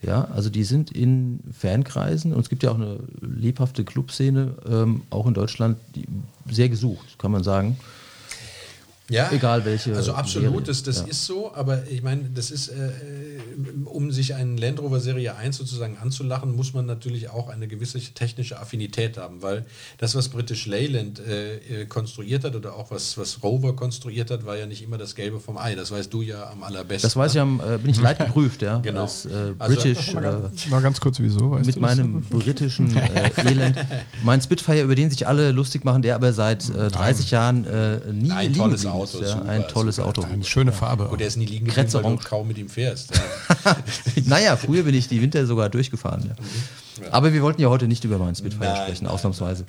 Speaker 4: Ja, also die sind in Fankreisen und es gibt ja auch eine lebhafte Clubszene, ähm, auch in Deutschland, die, sehr gesucht, kann man sagen.
Speaker 2: Ja,
Speaker 4: Egal welche
Speaker 2: Also absolut,
Speaker 4: Serie,
Speaker 2: das, das
Speaker 4: ja.
Speaker 2: ist so, aber ich meine, das ist, äh, um sich einen Land Rover Serie 1 sozusagen anzulachen, muss man natürlich auch eine gewisse technische Affinität haben, weil das, was British Leyland äh, äh, konstruiert hat oder auch was, was Rover konstruiert hat, war ja nicht immer das Gelbe vom Ei. Das weißt du ja am allerbesten.
Speaker 4: Das weiß ich, am, äh, bin ich leidgeprüft, ja.
Speaker 2: Genau.
Speaker 4: Als äh,
Speaker 2: Also-
Speaker 4: British, äh,
Speaker 3: Mal ganz kurz, wieso? Weißt
Speaker 4: mit
Speaker 3: du das?
Speaker 4: meinem britischen äh, Elend. Mein Spitfire, über den sich alle lustig machen, der aber seit äh, 30 Jahren äh, nie
Speaker 2: Ein
Speaker 4: liegen
Speaker 2: Auto,
Speaker 4: ist, ja.
Speaker 2: super,
Speaker 4: Ein tolles
Speaker 2: super.
Speaker 4: Auto.
Speaker 3: Eine schöne Farbe.
Speaker 2: Und der ist nie liegen geblieben, weil du kaum mit ihm fährst. Ja.
Speaker 4: naja, früher bin ich die Winter sogar durchgefahren. Ja. Aber wir wollten ja heute nicht über meinen Spitfire
Speaker 2: Nein,
Speaker 4: sprechen,
Speaker 2: nein,
Speaker 4: ausnahmsweise.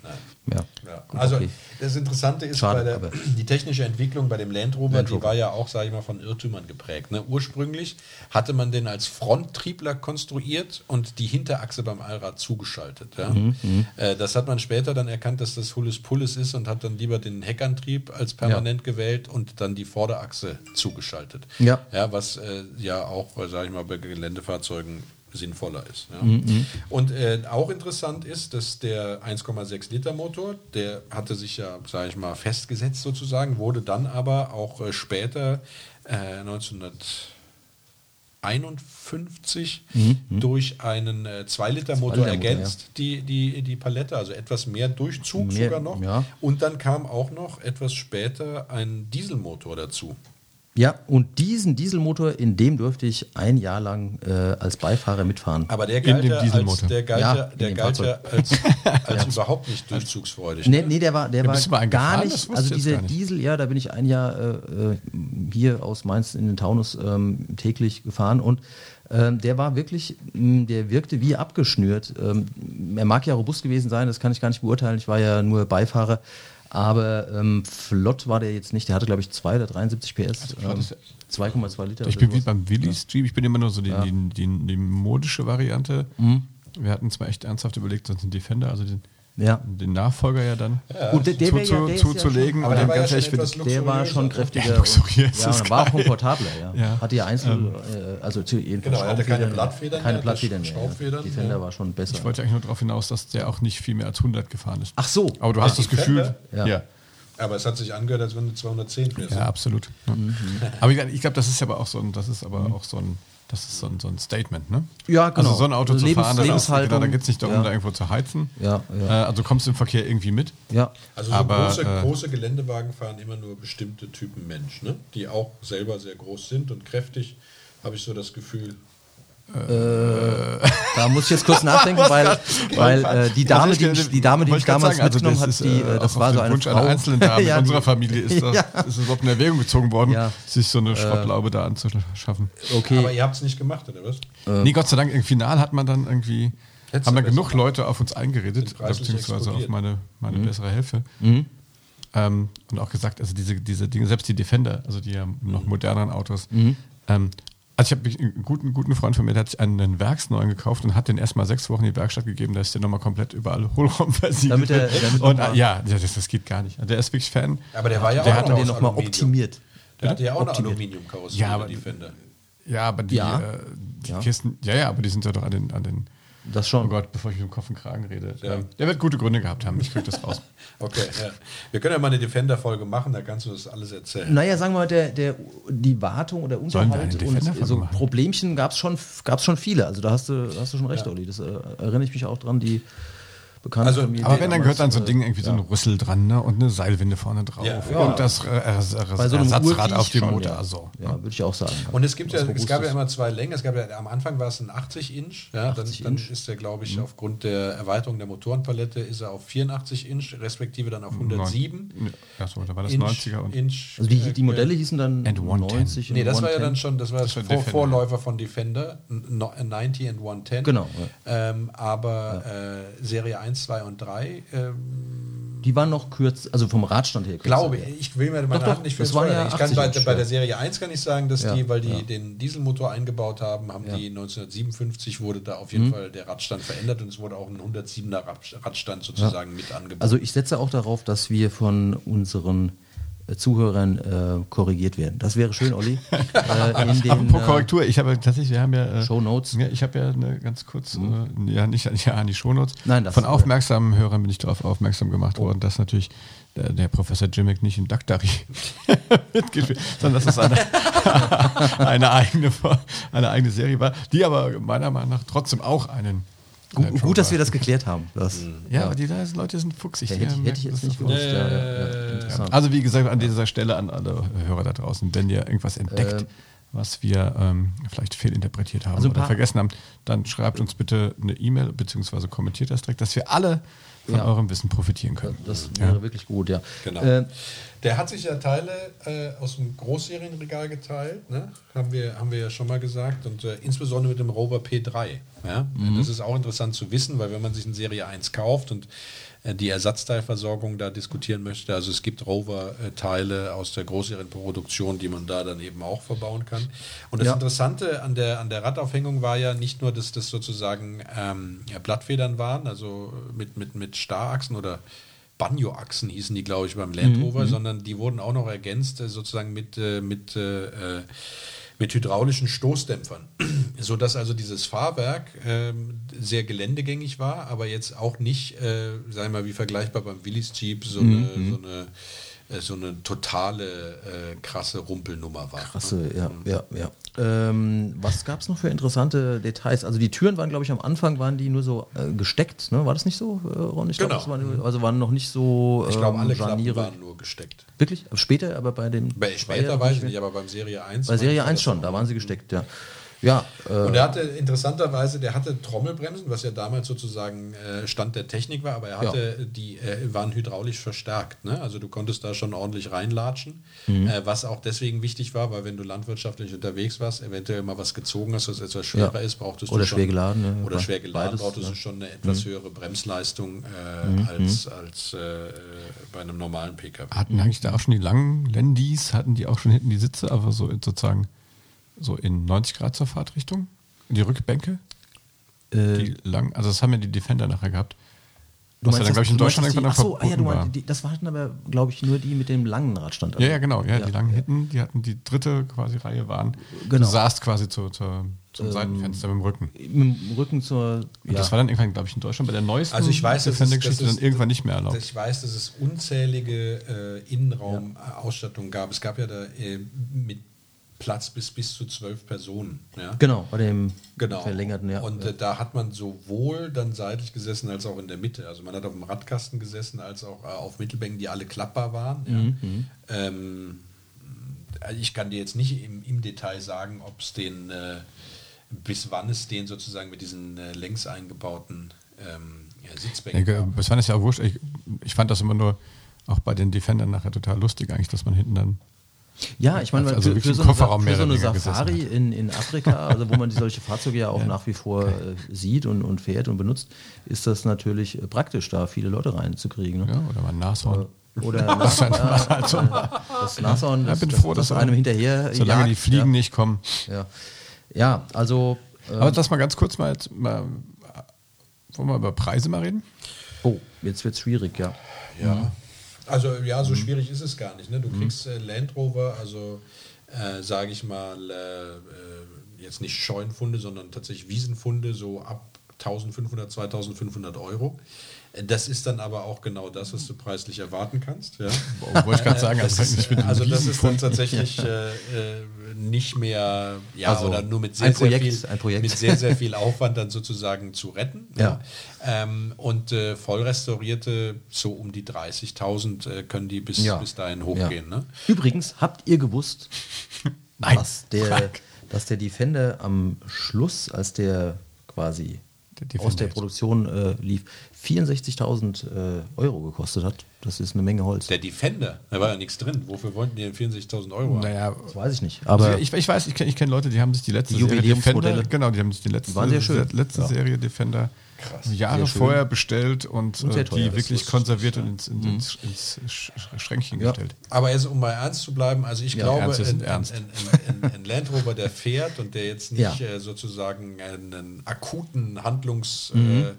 Speaker 4: Ja.
Speaker 2: Ja.
Speaker 4: Gut,
Speaker 2: Also
Speaker 4: okay.
Speaker 2: das Interessante ist,
Speaker 4: Schade,
Speaker 2: bei der, die technische Entwicklung bei dem Land Rover,
Speaker 4: Land
Speaker 2: die
Speaker 4: Rover.
Speaker 2: war ja auch, sage ich mal, von Irrtümern geprägt. Ne? Ursprünglich hatte man den als Fronttriebler konstruiert und die Hinterachse beim Allrad zugeschaltet. Ja?
Speaker 4: Mhm,
Speaker 2: Äh, das hat man später dann erkannt, dass das Hulles Pulles ist und hat dann lieber den Heckantrieb als permanent gewählt und dann die Vorderachse zugeschaltet.
Speaker 4: Ja.
Speaker 2: Ja, was äh, ja auch, sage ich mal, bei Geländefahrzeugen sinnvoller ist. Ja.
Speaker 4: Mhm,
Speaker 2: Und äh, auch interessant ist, dass der 1,6 Liter Motor, der hatte sich ja, sage ich mal, festgesetzt sozusagen, wurde dann aber auch äh, später, äh, 1951, durch einen äh, 2-Liter-Motor
Speaker 4: Liter-Motor,
Speaker 2: ergänzt, die, die, die Palette, also etwas mehr Durchzug
Speaker 4: Mehr,
Speaker 2: sogar noch.
Speaker 4: ja.
Speaker 2: Und dann kam auch noch etwas später ein Dieselmotor dazu.
Speaker 4: Ja, und diesen Dieselmotor, in dem durfte ich ein Jahr lang äh, als Beifahrer mitfahren.
Speaker 2: Aber der galt
Speaker 3: dem
Speaker 2: ja als,
Speaker 3: Dieselmotor.
Speaker 2: der galt
Speaker 4: Ja,
Speaker 2: der galt ja als, als überhaupt nicht durchzugsfreudig.
Speaker 4: Nee,
Speaker 2: ne?
Speaker 4: nee, der war, der
Speaker 3: Ja,
Speaker 4: war gar nicht. Also dieser
Speaker 3: nicht.
Speaker 4: Diesel, ja, da bin ich ein Jahr äh, äh, hier aus Mainz in den Taunus ähm, täglich gefahren und ähm, der war wirklich, mh, der wirkte wie abgeschnürt. Ähm, er mag ja robust gewesen sein, das kann ich gar nicht beurteilen. Ich war ja nur Beifahrer. Aber ähm, flott war der jetzt nicht. Der hatte, glaube ich, 2 oder 73 PS. Ähm,
Speaker 3: ist-
Speaker 4: 2,2 Liter.
Speaker 3: Ich bin wie beim Willy Stream, ich bin immer nur so die,
Speaker 4: Ja.
Speaker 3: die, die, die modische Variante.
Speaker 2: Mhm.
Speaker 3: Wir hatten zwar echt ernsthaft überlegt, sonst einen Defender, also den,
Speaker 4: Ja.
Speaker 3: den Nachfolger ja dann
Speaker 4: Gut, der, der
Speaker 3: zu,
Speaker 4: wär ja-
Speaker 3: zu,
Speaker 4: der ist ja
Speaker 3: zuzulegen.
Speaker 2: Aber
Speaker 3: und
Speaker 2: der ja
Speaker 3: ganz
Speaker 2: schon
Speaker 3: ehrlich,
Speaker 4: Der war schon kräftiger.
Speaker 3: Ja, luxuriös
Speaker 4: ja, war auch komfortabler. Ja.
Speaker 3: Ja.
Speaker 4: Hatte ja Einzel, äh, also zu- jedenfalls
Speaker 2: Genau, hatte keine Blattfedern
Speaker 4: Keine
Speaker 2: mehr,
Speaker 4: Blattfedern mehr.
Speaker 2: Schraubfedern,
Speaker 4: ja. Defender
Speaker 2: ja.
Speaker 4: war schon besser.
Speaker 3: ich wollte eigentlich nur darauf hinaus, dass der auch nicht viel mehr als 100 gefahren ist.
Speaker 4: Ach so.
Speaker 3: Aber du hast das Gefühl?
Speaker 4: Ja.
Speaker 3: ja.
Speaker 2: Aber es hat sich angehört, als wenn du 210 fährst.
Speaker 3: Ja, absolut. Ja.
Speaker 4: Mhm.
Speaker 3: Aber ich, ich glaube, das ist aber auch so ein, das ist aber auch so ein, das ist so ein, so ein Statement, ne?
Speaker 4: Ja, genau.
Speaker 3: Also so ein Auto
Speaker 4: Also
Speaker 3: zu
Speaker 4: Lebens-
Speaker 3: fahren, das ist,
Speaker 4: Lebenshaltung,
Speaker 3: genau, da geht es nicht darum,
Speaker 4: ja.
Speaker 3: da irgendwo zu heizen.
Speaker 4: Ja, ja.
Speaker 3: Äh, also kommst du im Verkehr irgendwie mit.
Speaker 4: Ja.
Speaker 2: Also so
Speaker 3: Aber,
Speaker 2: große,
Speaker 3: äh,
Speaker 2: große Geländewagen fahren immer nur bestimmte Typen Mensch, ne? die auch selber sehr groß sind und kräftig, habe ich so das Gefühl.
Speaker 4: Da muss ich jetzt kurz nachdenken, weil, weil äh, die Dame, die mich, die Dame, die mich damals
Speaker 3: sagen, also
Speaker 4: mitgenommen
Speaker 3: das
Speaker 4: hat, die,
Speaker 3: äh,
Speaker 4: äh, das war so eine
Speaker 3: Wunsch
Speaker 4: Frau.
Speaker 3: einer einzelnen Dame
Speaker 4: Ja,
Speaker 3: in unserer Familie ist das,
Speaker 4: Ja.
Speaker 3: ist es überhaupt in Erwägung gezogen worden,
Speaker 4: Ja.
Speaker 3: sich so eine Schrottlaube da anzuschaffen.
Speaker 4: Okay.
Speaker 2: Aber ihr habt es nicht gemacht, oder was?
Speaker 3: Nee, Gott sei Dank, im Final hat man dann irgendwie,
Speaker 2: Hättest
Speaker 3: haben dann genug Leute auf uns eingeredet, beziehungsweise auf meine, meine
Speaker 4: Mhm.
Speaker 3: bessere Hälfte. Ähm, und auch gesagt, also diese, diese Dinge, selbst die Defender, also die ja
Speaker 4: Mhm.
Speaker 3: noch moderneren Autos, ähm, Also ich habe einen guten, guten Freund von mir, der hat sich einen Werksneuen gekauft und hat den erst mal sechs Wochen in die Werkstatt gegeben, da ist der nochmal komplett überall Hohlraum versiegelt.
Speaker 4: Damit er- damit
Speaker 3: und, äh, ja, das, das geht gar nicht. Der ist wirklich Fan.
Speaker 2: Aber der war ja
Speaker 3: Der
Speaker 2: auch
Speaker 3: hat
Speaker 2: noch
Speaker 4: den nochmal optimiert.
Speaker 2: Der hatte ja auch eine. Aluminiumkarosserie,
Speaker 3: Ja, aber-
Speaker 2: die Defender.
Speaker 3: Ja, aber die,
Speaker 4: Ja.
Speaker 3: äh, die
Speaker 4: Ja.
Speaker 3: Kisten, ja, ja, aber die sind ja doch an den, an den
Speaker 4: Das schon.
Speaker 3: Oh Gott, bevor ich mit dem Kopf und Kragen rede.
Speaker 2: Ja.
Speaker 3: Ähm, Der wird gute Gründe gehabt haben, ich krieg das raus.
Speaker 2: Okay, ja. Wir können ja mal eine Defender-Folge machen, da kannst du das alles erzählen.
Speaker 4: Naja, sagen wir mal, der, der, die Wartung oder Unterhalt und so
Speaker 3: machen?
Speaker 4: Problemchen gab es schon, gab's schon viele. Also da hast du, hast du schon recht, Olli. Das äh, erinnere ich mich auch dran, die bekannte
Speaker 2: Also,
Speaker 4: Familie.
Speaker 3: Aber wenn, dann gehört dann so ein
Speaker 4: damals,
Speaker 3: Ding irgendwie so ein Rüssel dran ne? und eine Seilwinde vorne drauf
Speaker 2: Ja.
Speaker 3: und das äh,
Speaker 4: äh, bei so
Speaker 3: Ersatzrad auf dem Motor.
Speaker 4: Ja,
Speaker 3: Also,
Speaker 4: ja würde ich auch sagen.
Speaker 2: Und es gibt ja, es gab ja immer zwei Längen. Es gab ja, am Anfang war es ein 80 Inch. Ja, dann,
Speaker 4: 80
Speaker 2: dann
Speaker 4: Inch.
Speaker 2: ist der, glaube ich, aufgrund der Erweiterung der Motorenpalette ist er auf 84 Inch, respektive dann auf 107
Speaker 3: ja, so, da war das
Speaker 2: Inch.
Speaker 3: 90er und
Speaker 2: Inch
Speaker 4: Also die,
Speaker 2: äh,
Speaker 4: die Modelle hießen dann
Speaker 3: And 110.
Speaker 4: 90 und
Speaker 2: Nee, das war ja
Speaker 4: 110.
Speaker 2: dann schon, das war das
Speaker 3: war
Speaker 2: Vor
Speaker 3: Defender.
Speaker 2: Vorläufer von Defender, n- no- 90 und 110.
Speaker 4: Genau,
Speaker 2: Ähm, aber äh, Serie 1, 2 und 3, ähm,
Speaker 4: Die waren noch kürzer, also vom Radstand her.
Speaker 2: glaube ich, ich will mir meine
Speaker 4: Doch,
Speaker 2: nicht für
Speaker 4: das
Speaker 2: Feuer
Speaker 4: ja.
Speaker 2: Ich kann
Speaker 4: 80
Speaker 2: bei, bei der Serie 1 kann ich sagen, dass
Speaker 4: Ja,
Speaker 2: die, weil die
Speaker 4: ja.
Speaker 2: den Dieselmotor eingebaut haben, haben die 1957 wurde da auf
Speaker 4: Mhm.
Speaker 2: jeden Fall der Radstand verändert und es wurde auch ein 107er Rad- Radstand sozusagen mit angeboten.
Speaker 4: Also ich setze auch darauf, dass wir von unseren Zuhörern äh, korrigiert werden. Das wäre schön, Olli. äh, in den,
Speaker 3: Apropos
Speaker 4: äh,
Speaker 3: Korrektur, ich habe tatsächlich, wir haben ja äh,
Speaker 4: Shownotes.
Speaker 3: Ja, ich habe ja eine ganz kurz, äh, ja nicht ja, an die Shownotes.
Speaker 4: Nein, das-
Speaker 3: Von aufmerksamen Hörern bin ich darauf aufmerksam gemacht worden, dass natürlich der, der Professor Jimmick nicht in Daktari mitgespielt, sondern dass es eine, eine, eigene, eine eigene Serie war, die aber meiner Meinung nach trotzdem auch einen
Speaker 4: Gut,
Speaker 3: äh,
Speaker 4: gut, dass wir das geklärt haben. Das,
Speaker 3: Ja, aber die Leute sind fuchsig.
Speaker 4: Ja, hätte, hätte ich jetzt nicht gewusst. Ja, ja, ja.
Speaker 3: Also wie gesagt, an dieser Stelle an alle Hörer da draußen, wenn ihr irgendwas entdeckt,
Speaker 4: Ähm,
Speaker 3: was wir ähm, vielleicht fehlinterpretiert haben
Speaker 4: Also
Speaker 3: oder vergessen haben, dann schreibt uns bitte eine E-Mail beziehungsweise kommentiert das direkt, dass wir alle von
Speaker 4: Ja.
Speaker 3: eurem Wissen profitieren können.
Speaker 4: das wäre wirklich gut, ja.
Speaker 2: Genau.
Speaker 4: Äh,
Speaker 2: Der hat sich ja Teile äh, aus dem Großserienregal geteilt, ne? haben, wir, haben wir ja schon mal gesagt, und äh, insbesondere mit dem Rover P3. Ja? Das ist auch interessant zu wissen, weil wenn man sich eine Serie 1 kauft und die Ersatzteilversorgung da diskutieren möchte, also es gibt Rover-Teile aus der Großserienproduktion, die man da dann eben auch verbauen kann. Und das
Speaker 4: Ja.
Speaker 2: Interessante an der, an der Radaufhängung war ja nicht nur, dass das sozusagen ähm, ja, Blattfedern waren, also mit, mit, mit Starachsen oder Banjo-Achsen hießen die, glaube ich, beim Land Rover, sondern die wurden auch noch ergänzt äh, sozusagen mit, äh, mit, äh, äh, mit hydraulischen Stoßdämpfern, sodass also dieses Fahrwerk ähm, sehr geländegängig war, aber jetzt auch nicht, äh, sagen wir mal, wie vergleichbar beim Willys Jeep so eine, so eine äh, so eine totale äh, krasse Rumpelnummer war.
Speaker 4: Krasse, ja, ja, ja. Ähm, was gab es noch für interessante Details? Also die Türen waren, glaube ich, am Anfang waren die nur so äh, gesteckt, ne? War das nicht so, äh, Ron? Ich glaub,
Speaker 2: Genau.
Speaker 4: das waren, also waren noch nicht so
Speaker 2: Ich glaube,
Speaker 4: ähm,
Speaker 2: alle Klappen
Speaker 4: Scharniere.
Speaker 2: waren nur gesteckt.
Speaker 4: Wirklich? Später, aber bei dem
Speaker 2: Bei, später weiß ich nicht, aber beim Serie 1.
Speaker 4: Bei Serie
Speaker 2: war
Speaker 4: 1
Speaker 2: das
Speaker 4: schon, da waren sie gesteckt, ja. Ja, äh,
Speaker 2: Und er hatte interessanterweise, der hatte Trommelbremsen, was ja damals sozusagen äh, Stand der Technik war, aber er hatte die äh, waren hydraulisch verstärkt. Ne? Also du konntest da schon ordentlich reinlatschen,
Speaker 4: Mhm.
Speaker 2: äh, was auch deswegen wichtig war, weil wenn du landwirtschaftlich unterwegs warst, eventuell mal was gezogen hast, was etwas schwerer
Speaker 4: Ja.
Speaker 2: ist, brauchtest
Speaker 4: Oder
Speaker 2: du schon
Speaker 4: schwer geladen, ja,
Speaker 2: oder
Speaker 4: ja.
Speaker 2: schwer geladen
Speaker 4: Beides,
Speaker 2: brauchtest
Speaker 4: ja. Mhm.
Speaker 2: du schon eine etwas höhere Bremsleistung äh, als als äh, bei einem normalen PKW.
Speaker 3: Hatten eigentlich da auch schon die langen Landys, hatten die auch schon hinten die Sitze, aber so sozusagen so in 90 Grad zur Fahrtrichtung? Die Rückbänke?
Speaker 4: äh,
Speaker 3: Die lang, also das haben ja die Defender nachher gehabt.
Speaker 4: du
Speaker 3: ja dann, glaube ich, in
Speaker 4: du meinst,
Speaker 3: Deutschland irgendwann
Speaker 4: ach so, ah, ja, du
Speaker 3: verboten war.
Speaker 4: meinst, die, das hatten aber, glaube ich, nur die mit dem langen Radstand.
Speaker 3: Ja, ja, genau. Ja, die langen hinten, die hatten die dritte quasi Reihe waren.
Speaker 4: Genau.
Speaker 3: Du saßt quasi zu, zu, zum Seitenfenster mit dem Rücken.
Speaker 4: Mit dem Rücken zur. Ja.
Speaker 3: das war dann irgendwann, glaube ich, in Deutschland bei der neuesten
Speaker 2: Also ich weiß, dass es, dass
Speaker 3: Defender-Geschichte
Speaker 2: es,
Speaker 3: dann irgendwann nicht mehr erlaubt.
Speaker 2: Ich weiß, dass es unzählige äh, Innenraumausstattungen gab. Es gab ja da äh, mit Platz bis bis zu zwölf Personen. Ja?
Speaker 4: Genau, bei dem
Speaker 2: Genau.
Speaker 4: verlängerten, ja.
Speaker 2: Und äh, da hat man sowohl dann seitlich gesessen als auch in der Mitte. Also man hat auf dem Radkasten gesessen als auch äh, auf Mittelbänken, die alle klappbar waren.
Speaker 4: Mhm,
Speaker 2: Ja. Ähm, also ich kann dir jetzt nicht im, im Detail sagen, ob es den, äh, bis wann es den sozusagen mit diesen äh, längs eingebauten ähm, ja, Sitzbänken
Speaker 3: denke,
Speaker 2: gab.
Speaker 3: das fand ich ja auch wurscht. Ich, ich fand das immer nur auch bei den Defendern nachher total lustig, eigentlich, dass man hinten dann.
Speaker 4: Ja, ich meine,
Speaker 3: Also
Speaker 4: für,
Speaker 3: wirklich
Speaker 4: für so
Speaker 3: Kofferraum
Speaker 4: für so eine Safari
Speaker 3: gesessen
Speaker 4: in, in Afrika, also wo man die solche Fahrzeuge ja auch nach wie vor äh, sieht und, und fährt und benutzt, ist das natürlich äh, praktisch, da viele Leute reinzukriegen. Ne?
Speaker 3: Ja, oder mal ein Nashorn.
Speaker 4: Oder das, ja, äh, das Nashorn, das,
Speaker 3: bin
Speaker 4: das,
Speaker 3: froh,
Speaker 4: das
Speaker 3: dass
Speaker 4: einem hinterher
Speaker 3: Solange die
Speaker 4: jagt,
Speaker 3: Fliegen
Speaker 4: ja.
Speaker 3: nicht kommen.
Speaker 4: Ja. Ja, also.
Speaker 3: Aber lass mal ganz kurz mal, jetzt mal wollen wir über Preise mal reden?
Speaker 4: Oh, jetzt wird es schwierig, ja.
Speaker 2: Ja. Also ja, so schwierig ist es gar nicht. Ne? Du kriegst äh, Land Rover, also äh, sage ich mal, äh, äh, jetzt nicht Scheunenfunde, sondern tatsächlich Wiesenfunde, so ab 1500, 2500 Euro. Das ist dann aber auch genau das, was du preislich erwarten kannst. Ja?
Speaker 3: Wollte ich gerade sagen,
Speaker 2: Das
Speaker 3: also,
Speaker 2: ist,
Speaker 3: ich bin ein
Speaker 2: also das ist dann tatsächlich äh, äh, nicht mehr, ja,
Speaker 4: Also
Speaker 2: oder nur mit sehr,
Speaker 4: ein Projekt,
Speaker 2: sehr viel,
Speaker 4: ein Projekt.
Speaker 2: mit sehr, sehr viel Aufwand dann sozusagen zu retten.
Speaker 4: Ja.
Speaker 2: Ähm, und äh, voll restaurierte, so um die 30.000 äh, können die bis,
Speaker 4: Ja.
Speaker 2: bis dahin hochgehen.
Speaker 4: Ja.
Speaker 2: Ne?
Speaker 4: Übrigens, habt ihr gewusst,
Speaker 3: Nein,
Speaker 4: dass, der,
Speaker 3: Frank.
Speaker 4: dass der Defender am Schluss, als der quasi
Speaker 3: Defender
Speaker 4: aus der
Speaker 3: jetzt.
Speaker 4: Produktion äh, lief, 64.000 äh, Euro gekostet hat? Das ist eine Menge Holz.
Speaker 2: Der Defender, da war ja nichts drin. Wofür wollten die denn 64.000 Euro haben?
Speaker 3: Naja,
Speaker 4: das weiß ich nicht. Aber
Speaker 3: also ich, ich weiß, ich kenne ich kenn Leute, die haben sich die letzte
Speaker 4: Die
Speaker 3: Serie. Defender, genau, die haben sich die letzte,
Speaker 4: Die waren sehr schön.
Speaker 3: letzte
Speaker 4: Ja.
Speaker 3: Serie Defender Jahre
Speaker 4: Sehr schön.
Speaker 3: vorher bestellt und,
Speaker 4: Und
Speaker 3: äh,
Speaker 4: teuer,
Speaker 3: die wirklich konserviert und ins, in- ins, ins Sch- Schränchen
Speaker 4: Ja.
Speaker 3: gestellt.
Speaker 2: Aber jetzt, um mal ernst zu bleiben, also ich
Speaker 3: Ja,
Speaker 2: glaube, ein,
Speaker 3: ernst.
Speaker 2: ein, ein, ein, ein Land Rover, der fährt und der jetzt nicht
Speaker 4: Ja.
Speaker 2: äh, sozusagen einen akuten Handlungs...
Speaker 3: Mhm.
Speaker 2: Äh,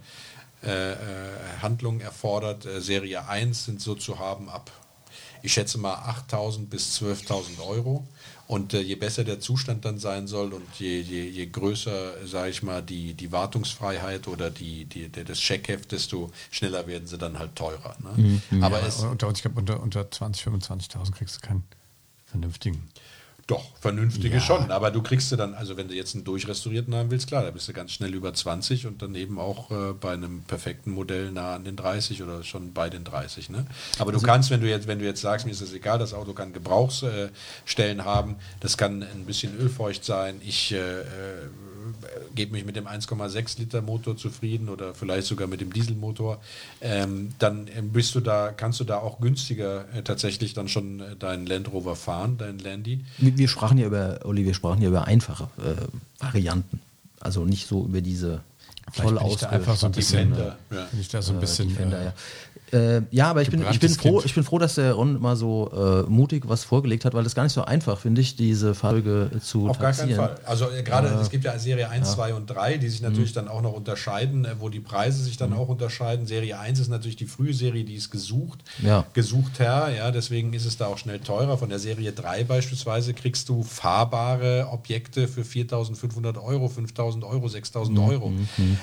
Speaker 2: äh, äh, Handlung erfordert. Äh, Serie 1 sind so zu haben ab, ich schätze mal, 8.000 bis 12.000 Euro. Und äh, je besser der Zustand dann sein soll und je, je, je größer, sage ich mal, die, die Wartungsfreiheit oder die, die, der, das Checkheft, desto schneller werden sie dann halt teurer. Ne? Aber es,
Speaker 3: unter, ich glaube, unter, unter 20.000, 25.000 kriegst du keinen vernünftigen.
Speaker 2: Doch, vernünftige
Speaker 3: Ja.
Speaker 2: schon. Aber du kriegst du dann, also wenn du jetzt einen durchrestaurierten haben willst, klar, da bist du ganz schnell über 20 und dann eben auch äh, bei einem perfekten Modell nah an den 30 oder schon bei den 30. Ne? Aber du kannst, wenn du jetzt, wenn du jetzt sagst, mir ist das egal, das Auto kann Gebrauchsstellen Stellen haben, das kann ein bisschen ölfeucht sein, ich äh, äh, gebe mich mit dem 1,6 Liter Motor zufrieden oder vielleicht sogar mit dem Dieselmotor, ähm, dann äh, bist du da, kannst du da auch günstiger äh, tatsächlich dann schon äh, deinen Land Rover fahren, deinen Landy.
Speaker 4: wir, wir sprachen ja über, Olli, wir sprachen ja über einfache äh, Varianten. Also nicht so über diese voll
Speaker 3: da einfach so ein bisschen,
Speaker 2: Defender, ja.
Speaker 3: bin ich da so ein bisschen.
Speaker 4: Defender,
Speaker 3: äh,
Speaker 4: ja. Äh, ja, aber ich bin, ich, bin froh,
Speaker 3: Kind.
Speaker 4: ich bin froh, dass der Ron mal so äh, mutig was vorgelegt hat, weil das gar nicht so einfach, finde ich, diese Fahrzeuge zu
Speaker 2: Auf gar keinen
Speaker 4: taxieren.
Speaker 2: Fall. Also äh, gerade, es gibt ja Serie 1, 2 und 3, die sich
Speaker 3: Mhm.
Speaker 2: natürlich dann auch noch unterscheiden, äh, wo die Preise sich dann auch unterscheiden. Serie 1 ist natürlich die frühe Serie, die ist gesucht,
Speaker 4: Ja.
Speaker 2: gesucht her, ja, deswegen ist es da auch schnell teurer. Von der Serie 3 beispielsweise kriegst du fahrbare Objekte für 4.500 Euro, 5.000 Euro, 6.000
Speaker 3: Mhm.
Speaker 2: Euro,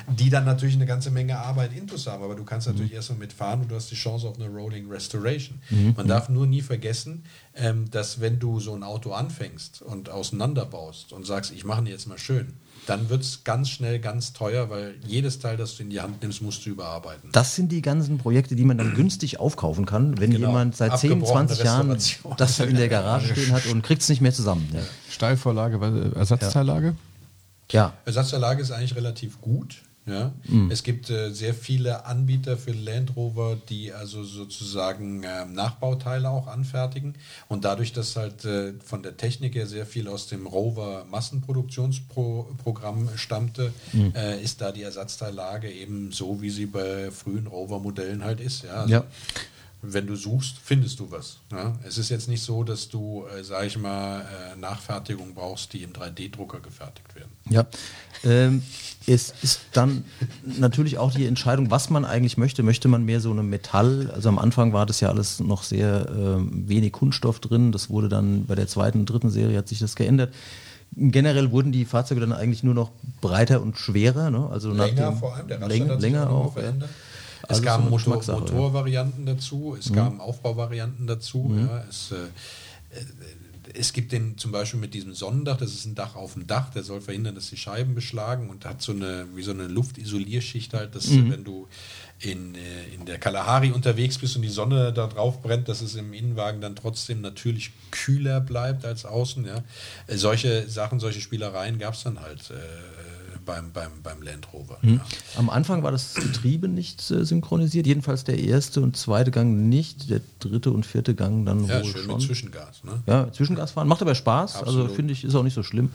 Speaker 2: die dann natürlich eine ganze Menge Arbeit intus haben, aber du kannst natürlich erstmal mitfahren und du hast die Chance auf eine Rolling Restoration. Man darf nur nie vergessen, ähm, dass wenn du so ein Auto anfängst und auseinanderbaust und sagst, ich mache ihn jetzt mal schön, dann wird es ganz schnell ganz teuer, weil jedes Teil, das du in die Hand nimmst, musst du überarbeiten.
Speaker 4: Das sind die ganzen Projekte, die man dann günstig aufkaufen kann, wenn
Speaker 2: Genau.
Speaker 4: jemand seit 10,
Speaker 2: Abgebrochene
Speaker 4: 20 Jahren das in der Garage stehen hat und kriegt es nicht mehr zusammen. Ja.
Speaker 3: Steilvorlage, weil- Ersatzteillage.
Speaker 4: ja.
Speaker 2: Ersatzanlage ist eigentlich relativ gut. Ja. Es gibt äh, sehr viele Anbieter für Land Rover, die also sozusagen ähm, Nachbauteile auch anfertigen. Und dadurch, dass halt äh, von der Technik her sehr viel aus dem Rover Massenproduktionsprogramm stammte, äh, ist da die Ersatzteillage eben so, wie sie bei frühen Rover-Modellen halt ist. Ja. Also
Speaker 4: Ja.
Speaker 2: Wenn du suchst, findest du was. Ja? Es ist jetzt nicht so, dass du, äh, sag ich mal, äh, Nachfertigung brauchst, die im 3D-Drucker gefertigt werden.
Speaker 4: Ja, ähm, es ist dann natürlich auch die Entscheidung, was man eigentlich möchte. Möchte man mehr so eine Metall, also am Anfang war das ja alles noch sehr ähm, wenig Kunststoff drin. Das wurde dann bei der zweiten und dritten Serie hat sich das geändert. Generell wurden die Fahrzeuge dann eigentlich nur noch breiter und schwerer. Ne? Also nach
Speaker 2: länger vor allem, der Radstand
Speaker 4: länger, länger
Speaker 2: auch.
Speaker 4: Ja.
Speaker 2: Es
Speaker 4: Also so
Speaker 2: kamen
Speaker 4: eine
Speaker 2: Motor,
Speaker 4: Geschmackssache, ja. Mhm.
Speaker 2: Motorvarianten dazu, es kamen Aufbauvarianten dazu. Ja. Es, äh, äh, es gibt den zum Beispiel mit diesem Sonnendach, das ist ein Dach auf dem Dach, der soll verhindern, dass die Scheiben beschlagen und hat so eine, wie so eine Luftisolierschicht halt, dass
Speaker 4: Mhm.
Speaker 2: wenn du in, äh, in der Kalahari unterwegs bist und die Sonne da drauf brennt, dass es im Innenwagen dann trotzdem natürlich kühler bleibt als außen. Ja. Äh, Solche Sachen, solche Spielereien gab es dann halt äh, beim, beim, beim Land Rover.
Speaker 4: Mhm.
Speaker 2: Ja.
Speaker 4: Am Anfang war das Getriebe nicht äh, synchronisiert, jedenfalls der erste und zweite Gang nicht, der dritte und vierte Gang dann
Speaker 2: Ja,
Speaker 4: wohl
Speaker 2: schön
Speaker 4: schon.
Speaker 2: mit Zwischengas. Ne?
Speaker 4: Ja, Zwischengas fahren. Macht aber Spaß. Also
Speaker 2: Absolut.
Speaker 4: finde ich, ist auch nicht so schlimm.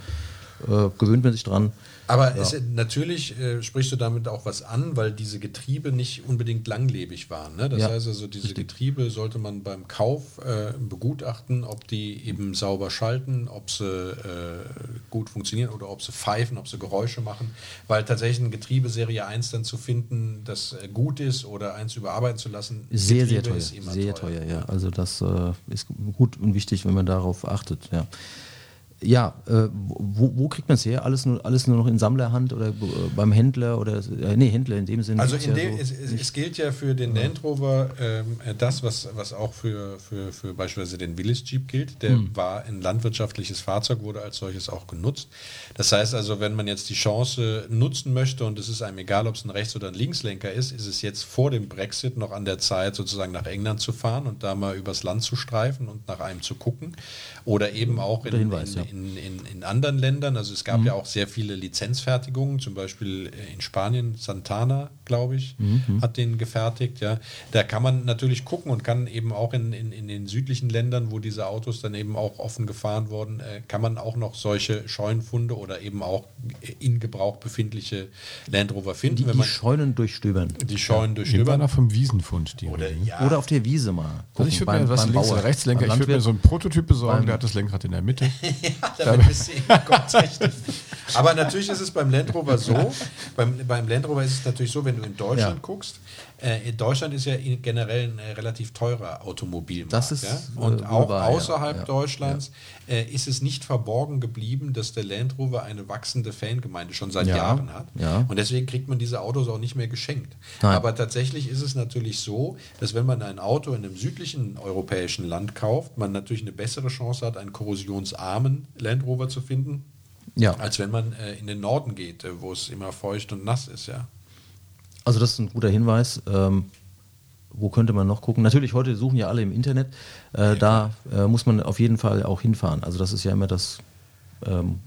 Speaker 4: Äh, gewöhnt man sich dran.
Speaker 2: Aber es, natürlich äh, sprichst du damit auch was an, weil diese Getriebe nicht unbedingt langlebig waren. Ne? Das
Speaker 4: Ja,
Speaker 2: heißt also, diese Getriebe sollte man beim Kauf äh, begutachten, ob die eben sauber schalten, ob sie äh, gut funktionieren oder ob sie pfeifen, ob sie Geräusche machen. Weil tatsächlich ein Getriebe Serie 1 dann zu finden, das äh, gut ist oder eins überarbeiten zu lassen,
Speaker 4: Sehr, sehr teuer.
Speaker 2: ist immer
Speaker 4: Sehr teuer, ja. Also das äh, ist gut und wichtig, wenn man darauf achtet, ja. Ja, äh, wo, wo kriegt man es her? Alles nur, alles nur noch in Sammlerhand oder äh, beim Händler oder äh, nee, Händler in dem Sinne.
Speaker 2: Also in
Speaker 4: ja
Speaker 2: dem,
Speaker 4: so
Speaker 2: es, es, gilt ja für den Land Rover ähm, äh, das, was, was auch für, für, für beispielsweise den Willis Jeep gilt. Der
Speaker 4: Hm.
Speaker 2: war ein landwirtschaftliches Fahrzeug, wurde als solches auch genutzt. Das heißt also, wenn man jetzt die Chance nutzen möchte und es ist einem egal, ob es ein Rechts- oder ein Linkslenker ist, ist es jetzt vor dem Brexit noch an der Zeit, sozusagen nach England zu fahren und da mal übers Land zu streifen und nach einem zu gucken. Oder eben auch in,
Speaker 4: Hinweis,
Speaker 2: in,
Speaker 4: ja.
Speaker 2: In, in, in anderen Ländern. Also es gab
Speaker 4: Mhm.
Speaker 2: ja auch sehr viele Lizenzfertigungen, zum Beispiel äh, in Spanien, Santana, glaube ich,
Speaker 4: Mhm.
Speaker 2: hat den gefertigt. Ja. Da kann man natürlich gucken und kann eben auch in, in, in den südlichen Ländern, wo diese Autos dann eben auch offen gefahren wurden, äh, kann man auch noch solche Scheunenfunde oder eben auch in Gebrauch befindliche Land Rover finden,
Speaker 4: die,
Speaker 2: wenn
Speaker 4: die
Speaker 2: man
Speaker 4: Scheunen durchstöbern.
Speaker 2: die Scheunen durchstöbern.
Speaker 3: noch vom Wiesenfund, die
Speaker 2: Oder, ja,
Speaker 4: Oder auf der Wiese mal.
Speaker 3: Also ich
Speaker 4: gucken,
Speaker 3: würde mir was links oder Rechtslenker, ich würde mir so einen Prototyp besorgen, der hat das Lenkrad in der Mitte.
Speaker 2: damit bist du richtig. Aber natürlich ist es beim Land Rover so, beim, beim Land Rover ist es natürlich so, wenn du in Deutschland
Speaker 4: Ja.
Speaker 2: guckst, äh, in Deutschland ist ja generell ein äh, relativ teurer Automobilmarkt.
Speaker 4: Das ist,
Speaker 2: ja?
Speaker 4: äh,
Speaker 2: Und
Speaker 4: wohl
Speaker 2: auch
Speaker 4: wahr, ja.
Speaker 2: außerhalb
Speaker 4: Ja.
Speaker 2: Deutschlands äh, ist es nicht verborgen geblieben, dass der Land Rover eine wachsende Fangemeinde schon seit
Speaker 4: Ja.
Speaker 2: Jahren hat.
Speaker 4: Ja.
Speaker 2: Und deswegen kriegt man diese Autos auch nicht mehr geschenkt.
Speaker 4: Nein.
Speaker 2: Aber tatsächlich ist es natürlich so, dass wenn man ein Auto in einem südlichen europäischen Land kauft, man natürlich eine bessere Chance hat, einen korrosionsarmen Land Rover zu finden,
Speaker 4: Ja.
Speaker 2: als wenn man äh, in den Norden geht, äh, wo es immer feucht und nass ist, ja.
Speaker 4: Also das ist ein guter Hinweis. Ähm, wo könnte man noch gucken? Natürlich, heute suchen ja alle im Internet. Äh, da äh, muss man auf jeden Fall auch hinfahren. Also das ist ja immer das. Ähm,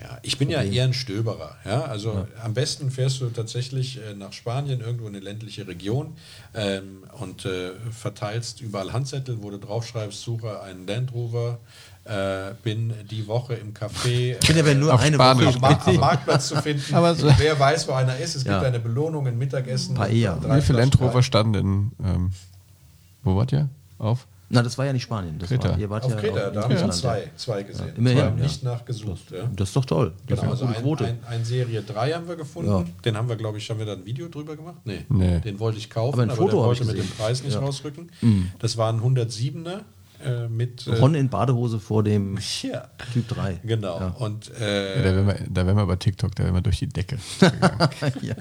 Speaker 2: Ja, ich bin ja eher ein Stöberer. Ja? Also am besten fährst du tatsächlich äh, nach Spanien, irgendwo in eine ländliche Region ähm, und äh, verteilst überall Handzettel, wo du draufschreibst, suche einen Land Rover, äh, bin die Woche im Café.
Speaker 4: ich bin aber nur
Speaker 3: Auf
Speaker 4: eine
Speaker 3: Spanisch.
Speaker 2: am,
Speaker 4: Woche.
Speaker 2: Ma am Marktplatz zu finden.
Speaker 3: Aber so-
Speaker 2: Wer weiß, wo einer ist. Es gibt
Speaker 4: Ja.
Speaker 2: eine Belohnung, ein Mittagessen.
Speaker 4: Paella.
Speaker 3: Wie viele Land
Speaker 2: Flaschen
Speaker 3: Rover
Speaker 2: Wein.
Speaker 3: standen in, ähm, wo wart ihr? Auf?
Speaker 4: Na, das war ja nicht Spanien. Das
Speaker 3: Kreta.
Speaker 4: war, ihr wart
Speaker 2: Auf
Speaker 4: ja
Speaker 2: Kreta, da haben wir zwei,
Speaker 4: ja.
Speaker 2: zwei gesehen.
Speaker 4: immerhin,
Speaker 2: wir haben
Speaker 4: ja.
Speaker 2: nicht nachgesucht. Ja.
Speaker 4: Das ist doch toll. Das
Speaker 2: Genau,
Speaker 4: ist
Speaker 2: also
Speaker 4: eine
Speaker 2: ein,
Speaker 4: Quote.
Speaker 2: ein, ein Serie 3 haben wir gefunden.
Speaker 4: Ja.
Speaker 2: Den haben wir, glaube ich, haben wir da ein Video drüber gemacht? Nee.
Speaker 3: Nee.
Speaker 2: Den wollte ich kaufen,
Speaker 4: Aber ein
Speaker 2: aber,
Speaker 4: Foto
Speaker 2: der
Speaker 4: habe ich
Speaker 2: wollte mit dem. Preis nicht
Speaker 4: Ja. Mhm.
Speaker 2: rausrücken. Das war ein 107er äh, mit. Äh,
Speaker 4: Ron in Badehose vor dem
Speaker 2: ja,
Speaker 4: Typ 3.
Speaker 2: genau.
Speaker 4: Ja.
Speaker 2: Und
Speaker 3: Ja,
Speaker 2: äh,
Speaker 3: da wären wir, da wären wir bei TikTok, da wären wir durch die Decke. gegangen.
Speaker 4: ja.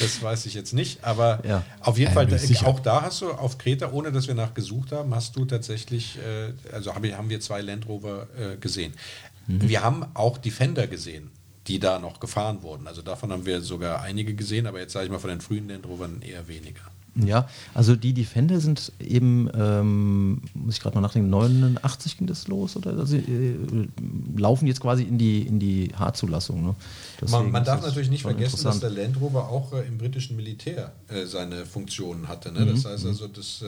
Speaker 2: das weiß ich jetzt nicht. Aber
Speaker 4: Ja.
Speaker 2: auf jeden Fall,
Speaker 3: sicher.
Speaker 2: auch da hast du auf Kreta, ohne dass wir nachgesucht haben, hast du tatsächlich, äh, also haben wir, haben wir zwei Land Rover äh, gesehen.
Speaker 4: Mhm.
Speaker 2: Wir haben auch Defender gesehen. Die da noch gefahren wurden. Also davon haben wir sogar einige gesehen, aber jetzt sage ich mal von den frühen Land Rovern eher weniger.
Speaker 4: Ja, also die Defender sind eben, ähm, muss ich gerade mal nachdenken, 89 ging das los oder also, äh, laufen jetzt quasi in die in die H-Zulassung. Ne?
Speaker 2: Man, man darf natürlich nicht vergessen, dass der Land Rover auch äh, im britischen Militär äh, seine Funktionen hatte. Ne?
Speaker 4: Mhm.
Speaker 2: Das heißt also, das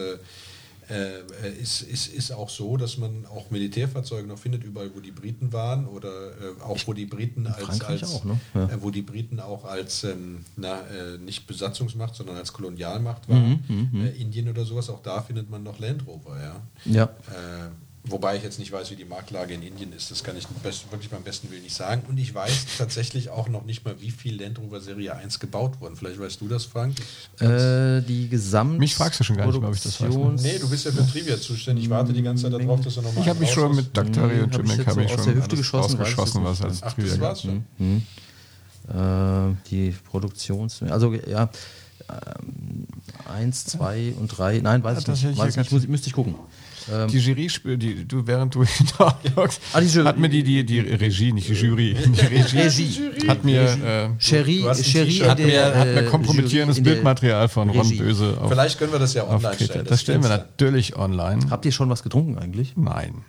Speaker 2: äh, äh, ist, ist, ist auch so, dass man auch Militärfahrzeuge noch findet, überall wo die Briten waren oder äh, auch wo die Briten als, als
Speaker 4: auch, ne? Ja.
Speaker 2: äh, wo die Briten auch als ähm, na, äh, nicht Besatzungsmacht, sondern als Kolonialmacht
Speaker 4: Mhm,
Speaker 2: waren. Äh, Indien oder sowas, auch da findet man noch Land Rover, ja.
Speaker 4: Ja.
Speaker 2: Wobei ich jetzt nicht weiß, wie die Marktlage in Indien ist. Das kann ich best, wirklich beim besten Willen nicht sagen. Und ich weiß tatsächlich auch noch nicht mal, wie viel Land Rover Serie 1 gebaut wurden. Vielleicht weißt du das, Frank?
Speaker 4: Äh, die Gesamt
Speaker 3: Mich fragst du schon gar nicht mehr, ob ich das weiß, ne?
Speaker 2: Nee, du bist ja für Trivia zuständig. Ich warte die ganze Zeit darauf, dass du nochmal
Speaker 3: Ich habe mich schon mit Daktari und
Speaker 4: ich
Speaker 3: Jim habe
Speaker 4: so aus
Speaker 3: schon
Speaker 4: der Hüfte geschossen,
Speaker 3: rausgeschossen, was als
Speaker 2: Ach,
Speaker 3: Trivia
Speaker 2: das war's schon.
Speaker 4: Äh, die Produktions... Also ja, ähm, eins, zwei und drei. Nein, weiß
Speaker 3: Ja,
Speaker 4: ich nicht.
Speaker 3: ich
Speaker 4: Weiß ich müsste ich gucken. Ähm,
Speaker 3: Die Jury, die, du, während du hinausloggst,
Speaker 4: Ah, die Jury.
Speaker 3: hat mir die, die, die Regie, nicht die Jury, die Regie,
Speaker 4: Regie.
Speaker 3: hat mir, äh,
Speaker 4: Cherie, Cherie
Speaker 3: hat mir,
Speaker 4: der,
Speaker 3: hat mir
Speaker 4: äh,
Speaker 3: kompromittierendes Bildmaterial von Ron
Speaker 4: Regie.
Speaker 3: Böse auf,
Speaker 2: Vielleicht können wir das ja online stellen.
Speaker 3: Das stellen wir natürlich online.
Speaker 4: Habt ihr schon was getrunken eigentlich?
Speaker 3: Nein.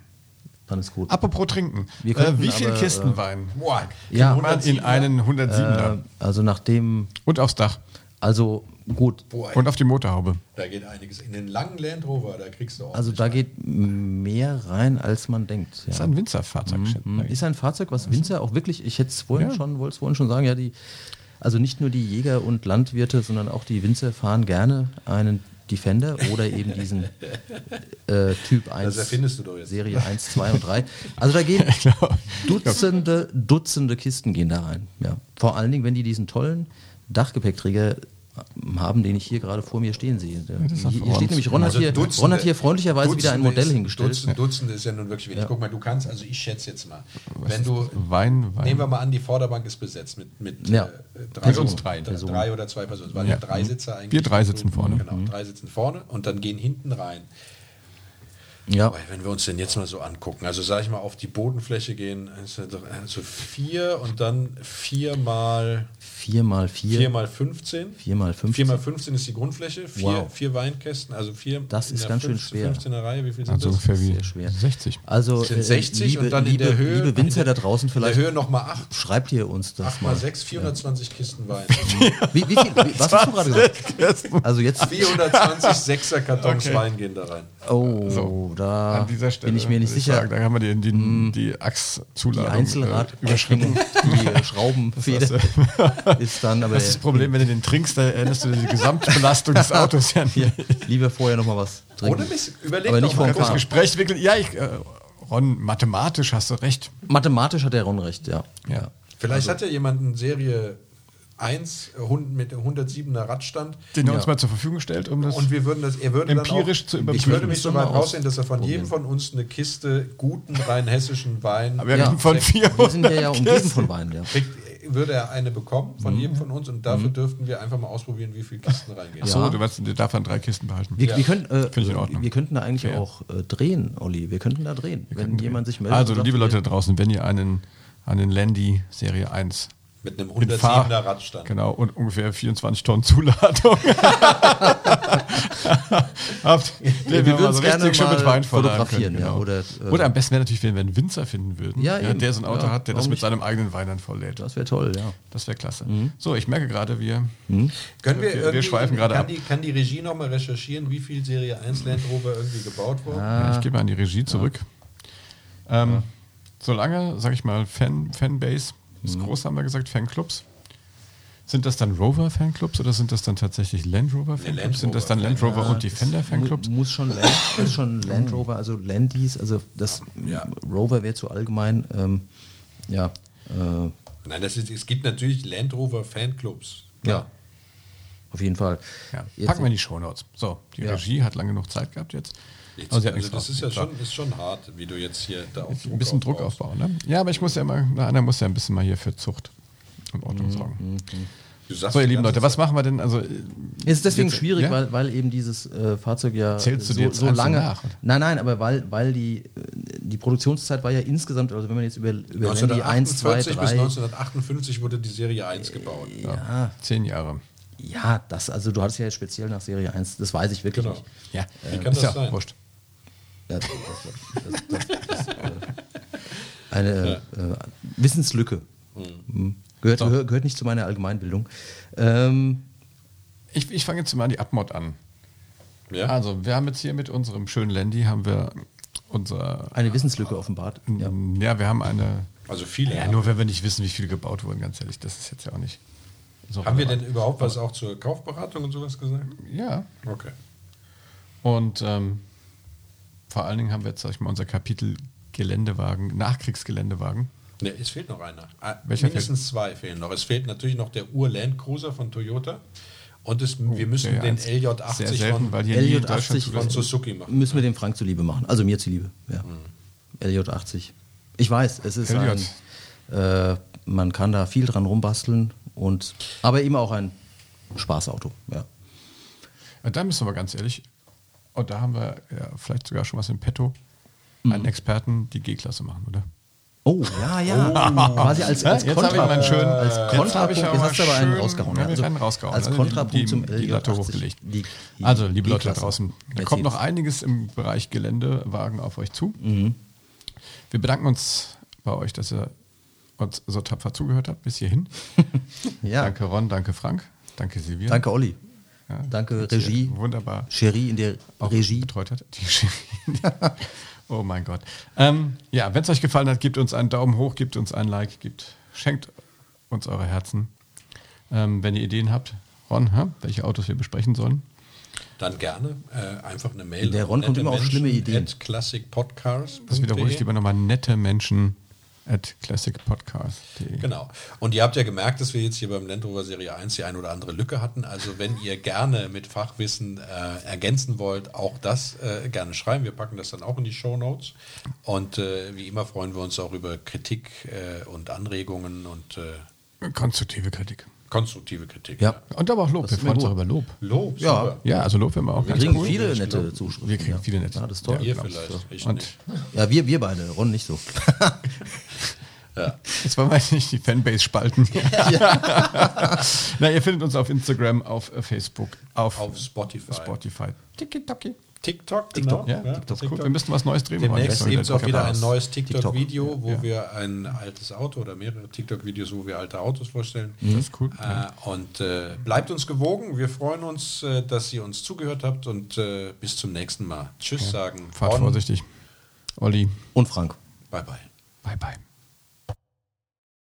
Speaker 4: Dann ist gut.
Speaker 3: Apropos trinken.
Speaker 4: Wir
Speaker 3: Äh, wie viel
Speaker 4: aber,
Speaker 3: Kisten
Speaker 4: äh,
Speaker 3: Wein?
Speaker 2: Boah,
Speaker 4: Ja.
Speaker 3: Man in einen 107er.
Speaker 4: Äh, also nachdem
Speaker 3: Und aufs Dach.
Speaker 4: Also gut,
Speaker 2: Boah,
Speaker 3: Und auf die Motorhaube.
Speaker 2: da geht einiges. In den langen Land Rover, da kriegst du auch.
Speaker 4: also da geht mehr rein, als man denkt.
Speaker 3: Das ist
Speaker 4: Ja.
Speaker 3: ein Winzerfahrzeug.
Speaker 4: Mhm. Ist ein Fahrzeug, was Winzer auch wirklich, ich hätte es vorhin
Speaker 3: Ja.
Speaker 4: schon, wollte es vorhin schon sagen, ja, die, also nicht nur die Jäger und Landwirte, sondern auch die Winzer fahren gerne einen Defender oder eben diesen äh, Typ 1,
Speaker 2: erfindest du doch jetzt.
Speaker 4: Serie 1, 2 und 3. Also da gehen Dutzende, Dutzende Kisten gehen da rein. Ja. Vor allen Dingen, wenn die diesen tollen Dachgepäckträger haben, den ich hier gerade vor mir stehen sehe.
Speaker 3: Ist
Speaker 4: hier, steht nämlich, Ron hat,
Speaker 2: Also
Speaker 4: hier,
Speaker 2: Dutzende-
Speaker 4: Ron hat hier freundlicherweise wieder ein
Speaker 2: Dutzende
Speaker 4: Modell
Speaker 2: ist,
Speaker 4: hingestellt.
Speaker 2: Dutzende, Dutzende ist ja nun wirklich wenig.
Speaker 4: Ja.
Speaker 2: Guck mal, du kannst, also ich schätze jetzt mal, wenn du,
Speaker 3: Wein, Wein.
Speaker 2: nehmen wir mal an, die Vorderbank ist besetzt mit, mit
Speaker 4: Ja.
Speaker 2: äh, drei,
Speaker 3: Personen.
Speaker 2: drei,
Speaker 3: Drei
Speaker 2: drei oder zwei Personen. Es waren
Speaker 3: Ja.
Speaker 2: ja drei Sitze eigentlich.
Speaker 3: Wir drei sitzen vorne.
Speaker 2: Genau, drei sitzen vorne und dann gehen hinten rein.
Speaker 4: Ja.
Speaker 2: Aber wenn wir uns den jetzt mal so angucken, also sage ich mal auf die Bodenfläche gehen, ja also vier und dann vier mal,
Speaker 4: 4 mal 4.
Speaker 2: vier mal 15.
Speaker 4: 4 mal 15.
Speaker 2: 4 mal 15 ist die Grundfläche, vier,
Speaker 4: Wow.
Speaker 2: vier Weinkästen, also vier
Speaker 4: Das
Speaker 2: in
Speaker 4: ist ganz schön
Speaker 2: 15,
Speaker 4: schwer.
Speaker 2: 15er Reihe, wie viel sind
Speaker 3: Also
Speaker 2: das?
Speaker 3: ungefähr wie
Speaker 4: Sehr schwer.
Speaker 3: 60.
Speaker 4: Also
Speaker 2: Das sind
Speaker 4: äh,
Speaker 2: 60
Speaker 4: liebe,
Speaker 2: und dann in
Speaker 4: liebe,
Speaker 2: der Höhe.
Speaker 4: liebe Winzer da draußen
Speaker 2: in der
Speaker 4: vielleicht,
Speaker 2: Höhe nochmal 8.
Speaker 4: schreibt ihr uns das
Speaker 2: 8
Speaker 4: mal.
Speaker 2: mal 6, 420 Kisten Wein.
Speaker 4: Wie, wie viel, wie, was hast du gerade gesagt? Also jetzt,
Speaker 2: 420 6er Kartons Wein gehen da rein.
Speaker 4: oh,
Speaker 3: So,
Speaker 4: da
Speaker 3: An dieser Stelle
Speaker 4: bin ich mir nicht sicher.
Speaker 3: Sagen, da haben wir die, die, die
Speaker 4: die
Speaker 3: Achszuladung äh,
Speaker 4: die äh, Schraubenfeder ist dann, aber
Speaker 3: Das ist das Problem, wenn du den trinkst, da erinnerst du dir die Gesamtbelastung des Autos ja
Speaker 4: hier,
Speaker 3: nicht.
Speaker 4: lieber vorher noch mal was trinken.
Speaker 2: Ohne Mist, überleg
Speaker 4: aber nicht
Speaker 2: mal.
Speaker 4: vom
Speaker 3: Das. Gespräch wirklich, ja, ich, äh, Ron, mathematisch hast du recht.
Speaker 4: Mathematisch hat der Ron recht, ja.
Speaker 3: Ja.
Speaker 2: Vielleicht hat ja jemand eine Serie 1 Hund mit 107er Radstand.
Speaker 3: Den er
Speaker 4: Ja.
Speaker 3: uns mal zur Verfügung stellt, um das.
Speaker 2: Und wir würden das, er würde
Speaker 3: Empirisch
Speaker 2: dann
Speaker 3: zu
Speaker 2: auch,
Speaker 3: überprüfen.
Speaker 2: Ich würde mich so
Speaker 4: wir
Speaker 2: weit
Speaker 4: mal
Speaker 2: raussehen, dass er von jedem von uns eine Kiste guten rein hessischen Wein
Speaker 3: Aber wir
Speaker 4: Ja.
Speaker 3: reden von vier.
Speaker 4: Wir sind ja umgeben von Wein, ja.
Speaker 2: kriegt, würde er eine bekommen
Speaker 3: Mhm.
Speaker 2: von jedem von uns und dafür dürften wir einfach mal ausprobieren, wie viele Kisten reingehen.
Speaker 3: Achso,
Speaker 4: Ja.
Speaker 3: du weißt, der darf dann drei Kisten behalten.
Speaker 4: Wir,
Speaker 2: Ja.
Speaker 4: wir, können, äh,
Speaker 3: Finde ich in Ordnung.
Speaker 4: wir könnten da eigentlich
Speaker 3: Fair.
Speaker 4: auch äh, drehen, Olli. Wir könnten da drehen. wenn jemand sich meldet.
Speaker 3: Also, liebe Leute
Speaker 4: wir-
Speaker 3: da draußen, wenn ihr einen, einen Landy Serie 1
Speaker 2: Mit einem
Speaker 3: mit
Speaker 2: 107er
Speaker 3: Fahr-
Speaker 2: Radstand.
Speaker 3: Genau, und ungefähr 24 Tonnen Zuladung. Habt,
Speaker 4: wir würden
Speaker 3: so
Speaker 4: es gerne
Speaker 3: richtig schön mit Wein
Speaker 4: fotografieren,
Speaker 3: können,
Speaker 4: ja,
Speaker 3: genau.
Speaker 4: oder,
Speaker 3: Oder,
Speaker 4: äh,
Speaker 3: am besten wäre natürlich, wenn wir einen Winzer finden würden,
Speaker 4: Ja, eben.
Speaker 3: der so ein Auto
Speaker 4: Ja,
Speaker 3: hat, der das mit
Speaker 4: nicht?
Speaker 3: seinem eigenen Wein dann vollädt.
Speaker 4: Das wäre toll, ja.
Speaker 3: Das wäre klasse.
Speaker 4: Mhm.
Speaker 3: So, ich merke gerade, wir.
Speaker 2: Können wir,
Speaker 3: Wir- wir schweifen gerade
Speaker 2: kann
Speaker 3: ab.
Speaker 2: Die, kann die Regie nochmal recherchieren, wie viel Serie 1 Land Rover irgendwie gebaut wurde?
Speaker 3: Ja, ich gebe an die Regie zurück. Ähm, Solange, sag ich mal, Fan, Fanbase ist
Speaker 4: Mhm.
Speaker 3: groß, haben wir gesagt, Fanclubs. Sind das dann Rover-Fanclubs oder sind das dann tatsächlich Land Rover-Fanclubs? Sind das
Speaker 2: Rover
Speaker 3: dann Land Rover
Speaker 4: Ja,
Speaker 3: und Defender-Fanclubs?
Speaker 4: Mu muss schon Land, ist schon Land Rover, also Landies, also das
Speaker 2: Ja.
Speaker 4: Rover wäre zu allgemein. Ähm, ja, äh,
Speaker 2: Nein, das ist, es gibt natürlich Land Rover Fanclubs.
Speaker 4: ja, auf jeden Fall.
Speaker 3: Ja.
Speaker 4: Jetzt-
Speaker 3: Packen wir in die Shownotes. So, die
Speaker 4: Ja.
Speaker 3: Regie hat lange genug Zeit gehabt jetzt.
Speaker 2: Jetzt,
Speaker 3: hat
Speaker 2: also
Speaker 3: nichts
Speaker 2: das ist ja schon, ist schon hart, wie du jetzt hier da auf
Speaker 3: ein bisschen Druck aufbauen. Ne? Ja, aber ich muss ja immer, na, einer muss ja ein bisschen mal hier für Zucht und
Speaker 4: Mhm,
Speaker 3: Ordnung sorgen.
Speaker 2: Du sagst
Speaker 3: So, ihr lieben Leute, was machen wir denn? Also,
Speaker 4: Es ist deswegen
Speaker 3: jetzt-
Speaker 4: schwierig,
Speaker 3: ja?
Speaker 4: weil, weil eben dieses äh, Fahrzeug ja
Speaker 3: Zählst du
Speaker 4: so,
Speaker 3: dir jetzt
Speaker 4: so lange.
Speaker 3: nach, oder?
Speaker 4: nein, nein, aber weil, weil die, äh, die Produktionszeit war ja insgesamt, also wenn man jetzt über, über Landy 1, 2,
Speaker 2: 1948 bis
Speaker 4: 3.
Speaker 2: 1958 wurde die Serie 1 gebaut.
Speaker 4: Ja,
Speaker 3: zehn Jahre.
Speaker 4: ja, das, also du hattest ja jetzt speziell nach Serie 1, das weiß ich wirklich
Speaker 2: Genau.
Speaker 4: nicht.
Speaker 3: Ja,
Speaker 2: Wie kann
Speaker 3: ist
Speaker 2: das
Speaker 3: ja
Speaker 2: sein?
Speaker 3: wurscht.
Speaker 4: Ja, das, das, das, das, das, äh, eine äh, Wissenslücke. Mhm. Gehört,
Speaker 3: So.
Speaker 4: gehört, nicht zu meiner Allgemeinbildung. Ähm,
Speaker 3: Ich, ich fange jetzt mal die Abmod an.
Speaker 2: Ja?
Speaker 3: Also, wir haben jetzt hier mit unserem schönen Landy haben wir unser.
Speaker 4: eine Wissenslücke offenbart. Ja.
Speaker 3: Ja, wir haben eine.
Speaker 2: also viele.
Speaker 3: Ja, nur wenn wir nicht wissen, wie viele gebaut wurden, ganz ehrlich, das ist jetzt ja auch nicht. So
Speaker 2: Haben wir denn überhaupt was auch zur Kaufberatung und sowas gesagt?
Speaker 3: Ja.
Speaker 2: Okay.
Speaker 3: Und ähm, vor allen Dingen haben wir jetzt, sag ich mal, unser Kapitel Geländewagen, Nachkriegsgeländewagen.
Speaker 2: Ne, es fehlt noch einer. Ah,
Speaker 3: Welcher
Speaker 2: Mindestens zwei fehlen noch. Es fehlt natürlich noch der Ur-Land Cruiser von Toyota. Und es, wir müssen den
Speaker 3: Oh, jetzt
Speaker 2: LJ80
Speaker 3: Sehr selten,
Speaker 2: von,
Speaker 3: weil hier nie in
Speaker 4: LJ80
Speaker 3: Deutschland zu
Speaker 2: von. Suzuki machen.
Speaker 4: Müssen wir dem Frank zuliebe machen. Also mir zuliebe. Ja. LJ80. Ich weiß, es ist
Speaker 3: LJ.
Speaker 4: ein. Äh, man kann da viel dran rumbasteln. Und, aber eben auch ein Spaßauto. Ja.
Speaker 3: Ja, Da müssen wir ganz ehrlich, und da haben wir ja vielleicht sogar schon was im Petto,
Speaker 4: Mhm.
Speaker 3: einen Experten die G-Klasse machen, oder?
Speaker 4: Oh, ja, ja. Quasi als, als
Speaker 3: jetzt habe ich
Speaker 4: Kontra,
Speaker 3: meinen schönen,
Speaker 4: als
Speaker 3: jetzt habe
Speaker 4: Kontrapunkt.
Speaker 3: ich
Speaker 4: Jetzt
Speaker 3: aber
Speaker 4: hast du aber einen rausgehauen. Also
Speaker 3: werden rausgehauen.
Speaker 4: Als
Speaker 3: Also
Speaker 4: Kontrapunkt
Speaker 3: die,
Speaker 4: zum
Speaker 3: die
Speaker 4: LJ80.
Speaker 3: Latte hochgelegt.
Speaker 4: Die- die
Speaker 3: also, liebe Leute da draußen, da kommt noch einiges im Bereich Geländewagen auf euch zu.
Speaker 4: Mhm.
Speaker 3: Wir bedanken uns bei euch, dass ihr uns so tapfer zugehört habt bis hierhin.
Speaker 4: Ja.
Speaker 3: Danke Ron, danke Frank. Danke, Silvia.
Speaker 4: Danke, Olli.
Speaker 3: Ja,
Speaker 4: Danke, Regie.
Speaker 3: Wunderbar.
Speaker 4: Cherie in der
Speaker 3: auch
Speaker 4: Regie.
Speaker 3: betreut hat. Die oh mein Gott. Ähm, ja, wenn es euch gefallen hat, gebt uns einen Daumen hoch, gebt uns ein Like, gebt, schenkt uns eure Herzen. Ähm, wenn ihr Ideen habt, Ron, hä, welche Autos wir besprechen sollen,
Speaker 2: Dann gerne äh, einfach eine Mail.
Speaker 4: Der Ron kommt immer auf schlimme Ideen.
Speaker 3: Das wiederhole ich lieber nochmal, nette Menschen at classicpodcast.de.
Speaker 2: Genau. Und ihr habt ja gemerkt, dass wir jetzt hier beim Land Rover Serie 1 die ein oder andere Lücke hatten. Also wenn ihr gerne mit Fachwissen äh, ergänzen wollt, auch das äh, gerne schreiben. Wir packen das dann auch in die Show Notes. Und äh, wie immer freuen wir uns auch über Kritik äh, und Anregungen und äh,
Speaker 3: Konstruktive Kritik.
Speaker 2: Konstruktive Kritik.
Speaker 4: Ja.
Speaker 3: Und aber auch Lob.
Speaker 4: Das
Speaker 3: Wir freuen uns auch über Lob.
Speaker 2: Lob,
Speaker 4: Ja.
Speaker 2: super.
Speaker 3: Ja, also Lob werden wir auch
Speaker 4: Wir
Speaker 3: ganz
Speaker 4: kriegen
Speaker 3: cool.
Speaker 4: viele nette Zuschriften.
Speaker 3: Wir kriegen
Speaker 4: ja.
Speaker 3: viele nette.
Speaker 4: Ja, das ist toll.
Speaker 2: Ihr
Speaker 3: genau.
Speaker 2: vielleicht, ich
Speaker 3: Und
Speaker 2: nicht.
Speaker 4: Ja, wir, wir beide, Ron nicht so.
Speaker 2: Ja.
Speaker 3: Jetzt wollen wir nicht die Fanbase spalten. Na, ihr findet uns auf Instagram, auf äh, Facebook, auf,
Speaker 2: Auf Spotify.
Speaker 3: Spotify. Tiki-Taki.
Speaker 2: TikTok, genau.
Speaker 3: Ja, TikTok. Cool. Wir müssten was Neues drehen.
Speaker 2: Demnächst es auch wieder ein neues
Speaker 4: TikTok.
Speaker 2: TikTok-Video, wo
Speaker 3: Ja.
Speaker 2: wir ein altes Auto oder mehrere TikTok-Videos, wo wir alte Autos vorstellen.
Speaker 3: Das ist cool. Ja.
Speaker 2: Äh, und äh, bleibt uns gewogen. Wir freuen uns, äh, dass ihr uns zugehört habt und äh, bis zum nächsten Mal. Tschüss sagen.
Speaker 3: Fahrt vorsichtig. Olli,
Speaker 4: Und Frank.
Speaker 2: Bye bye.
Speaker 3: bye bye.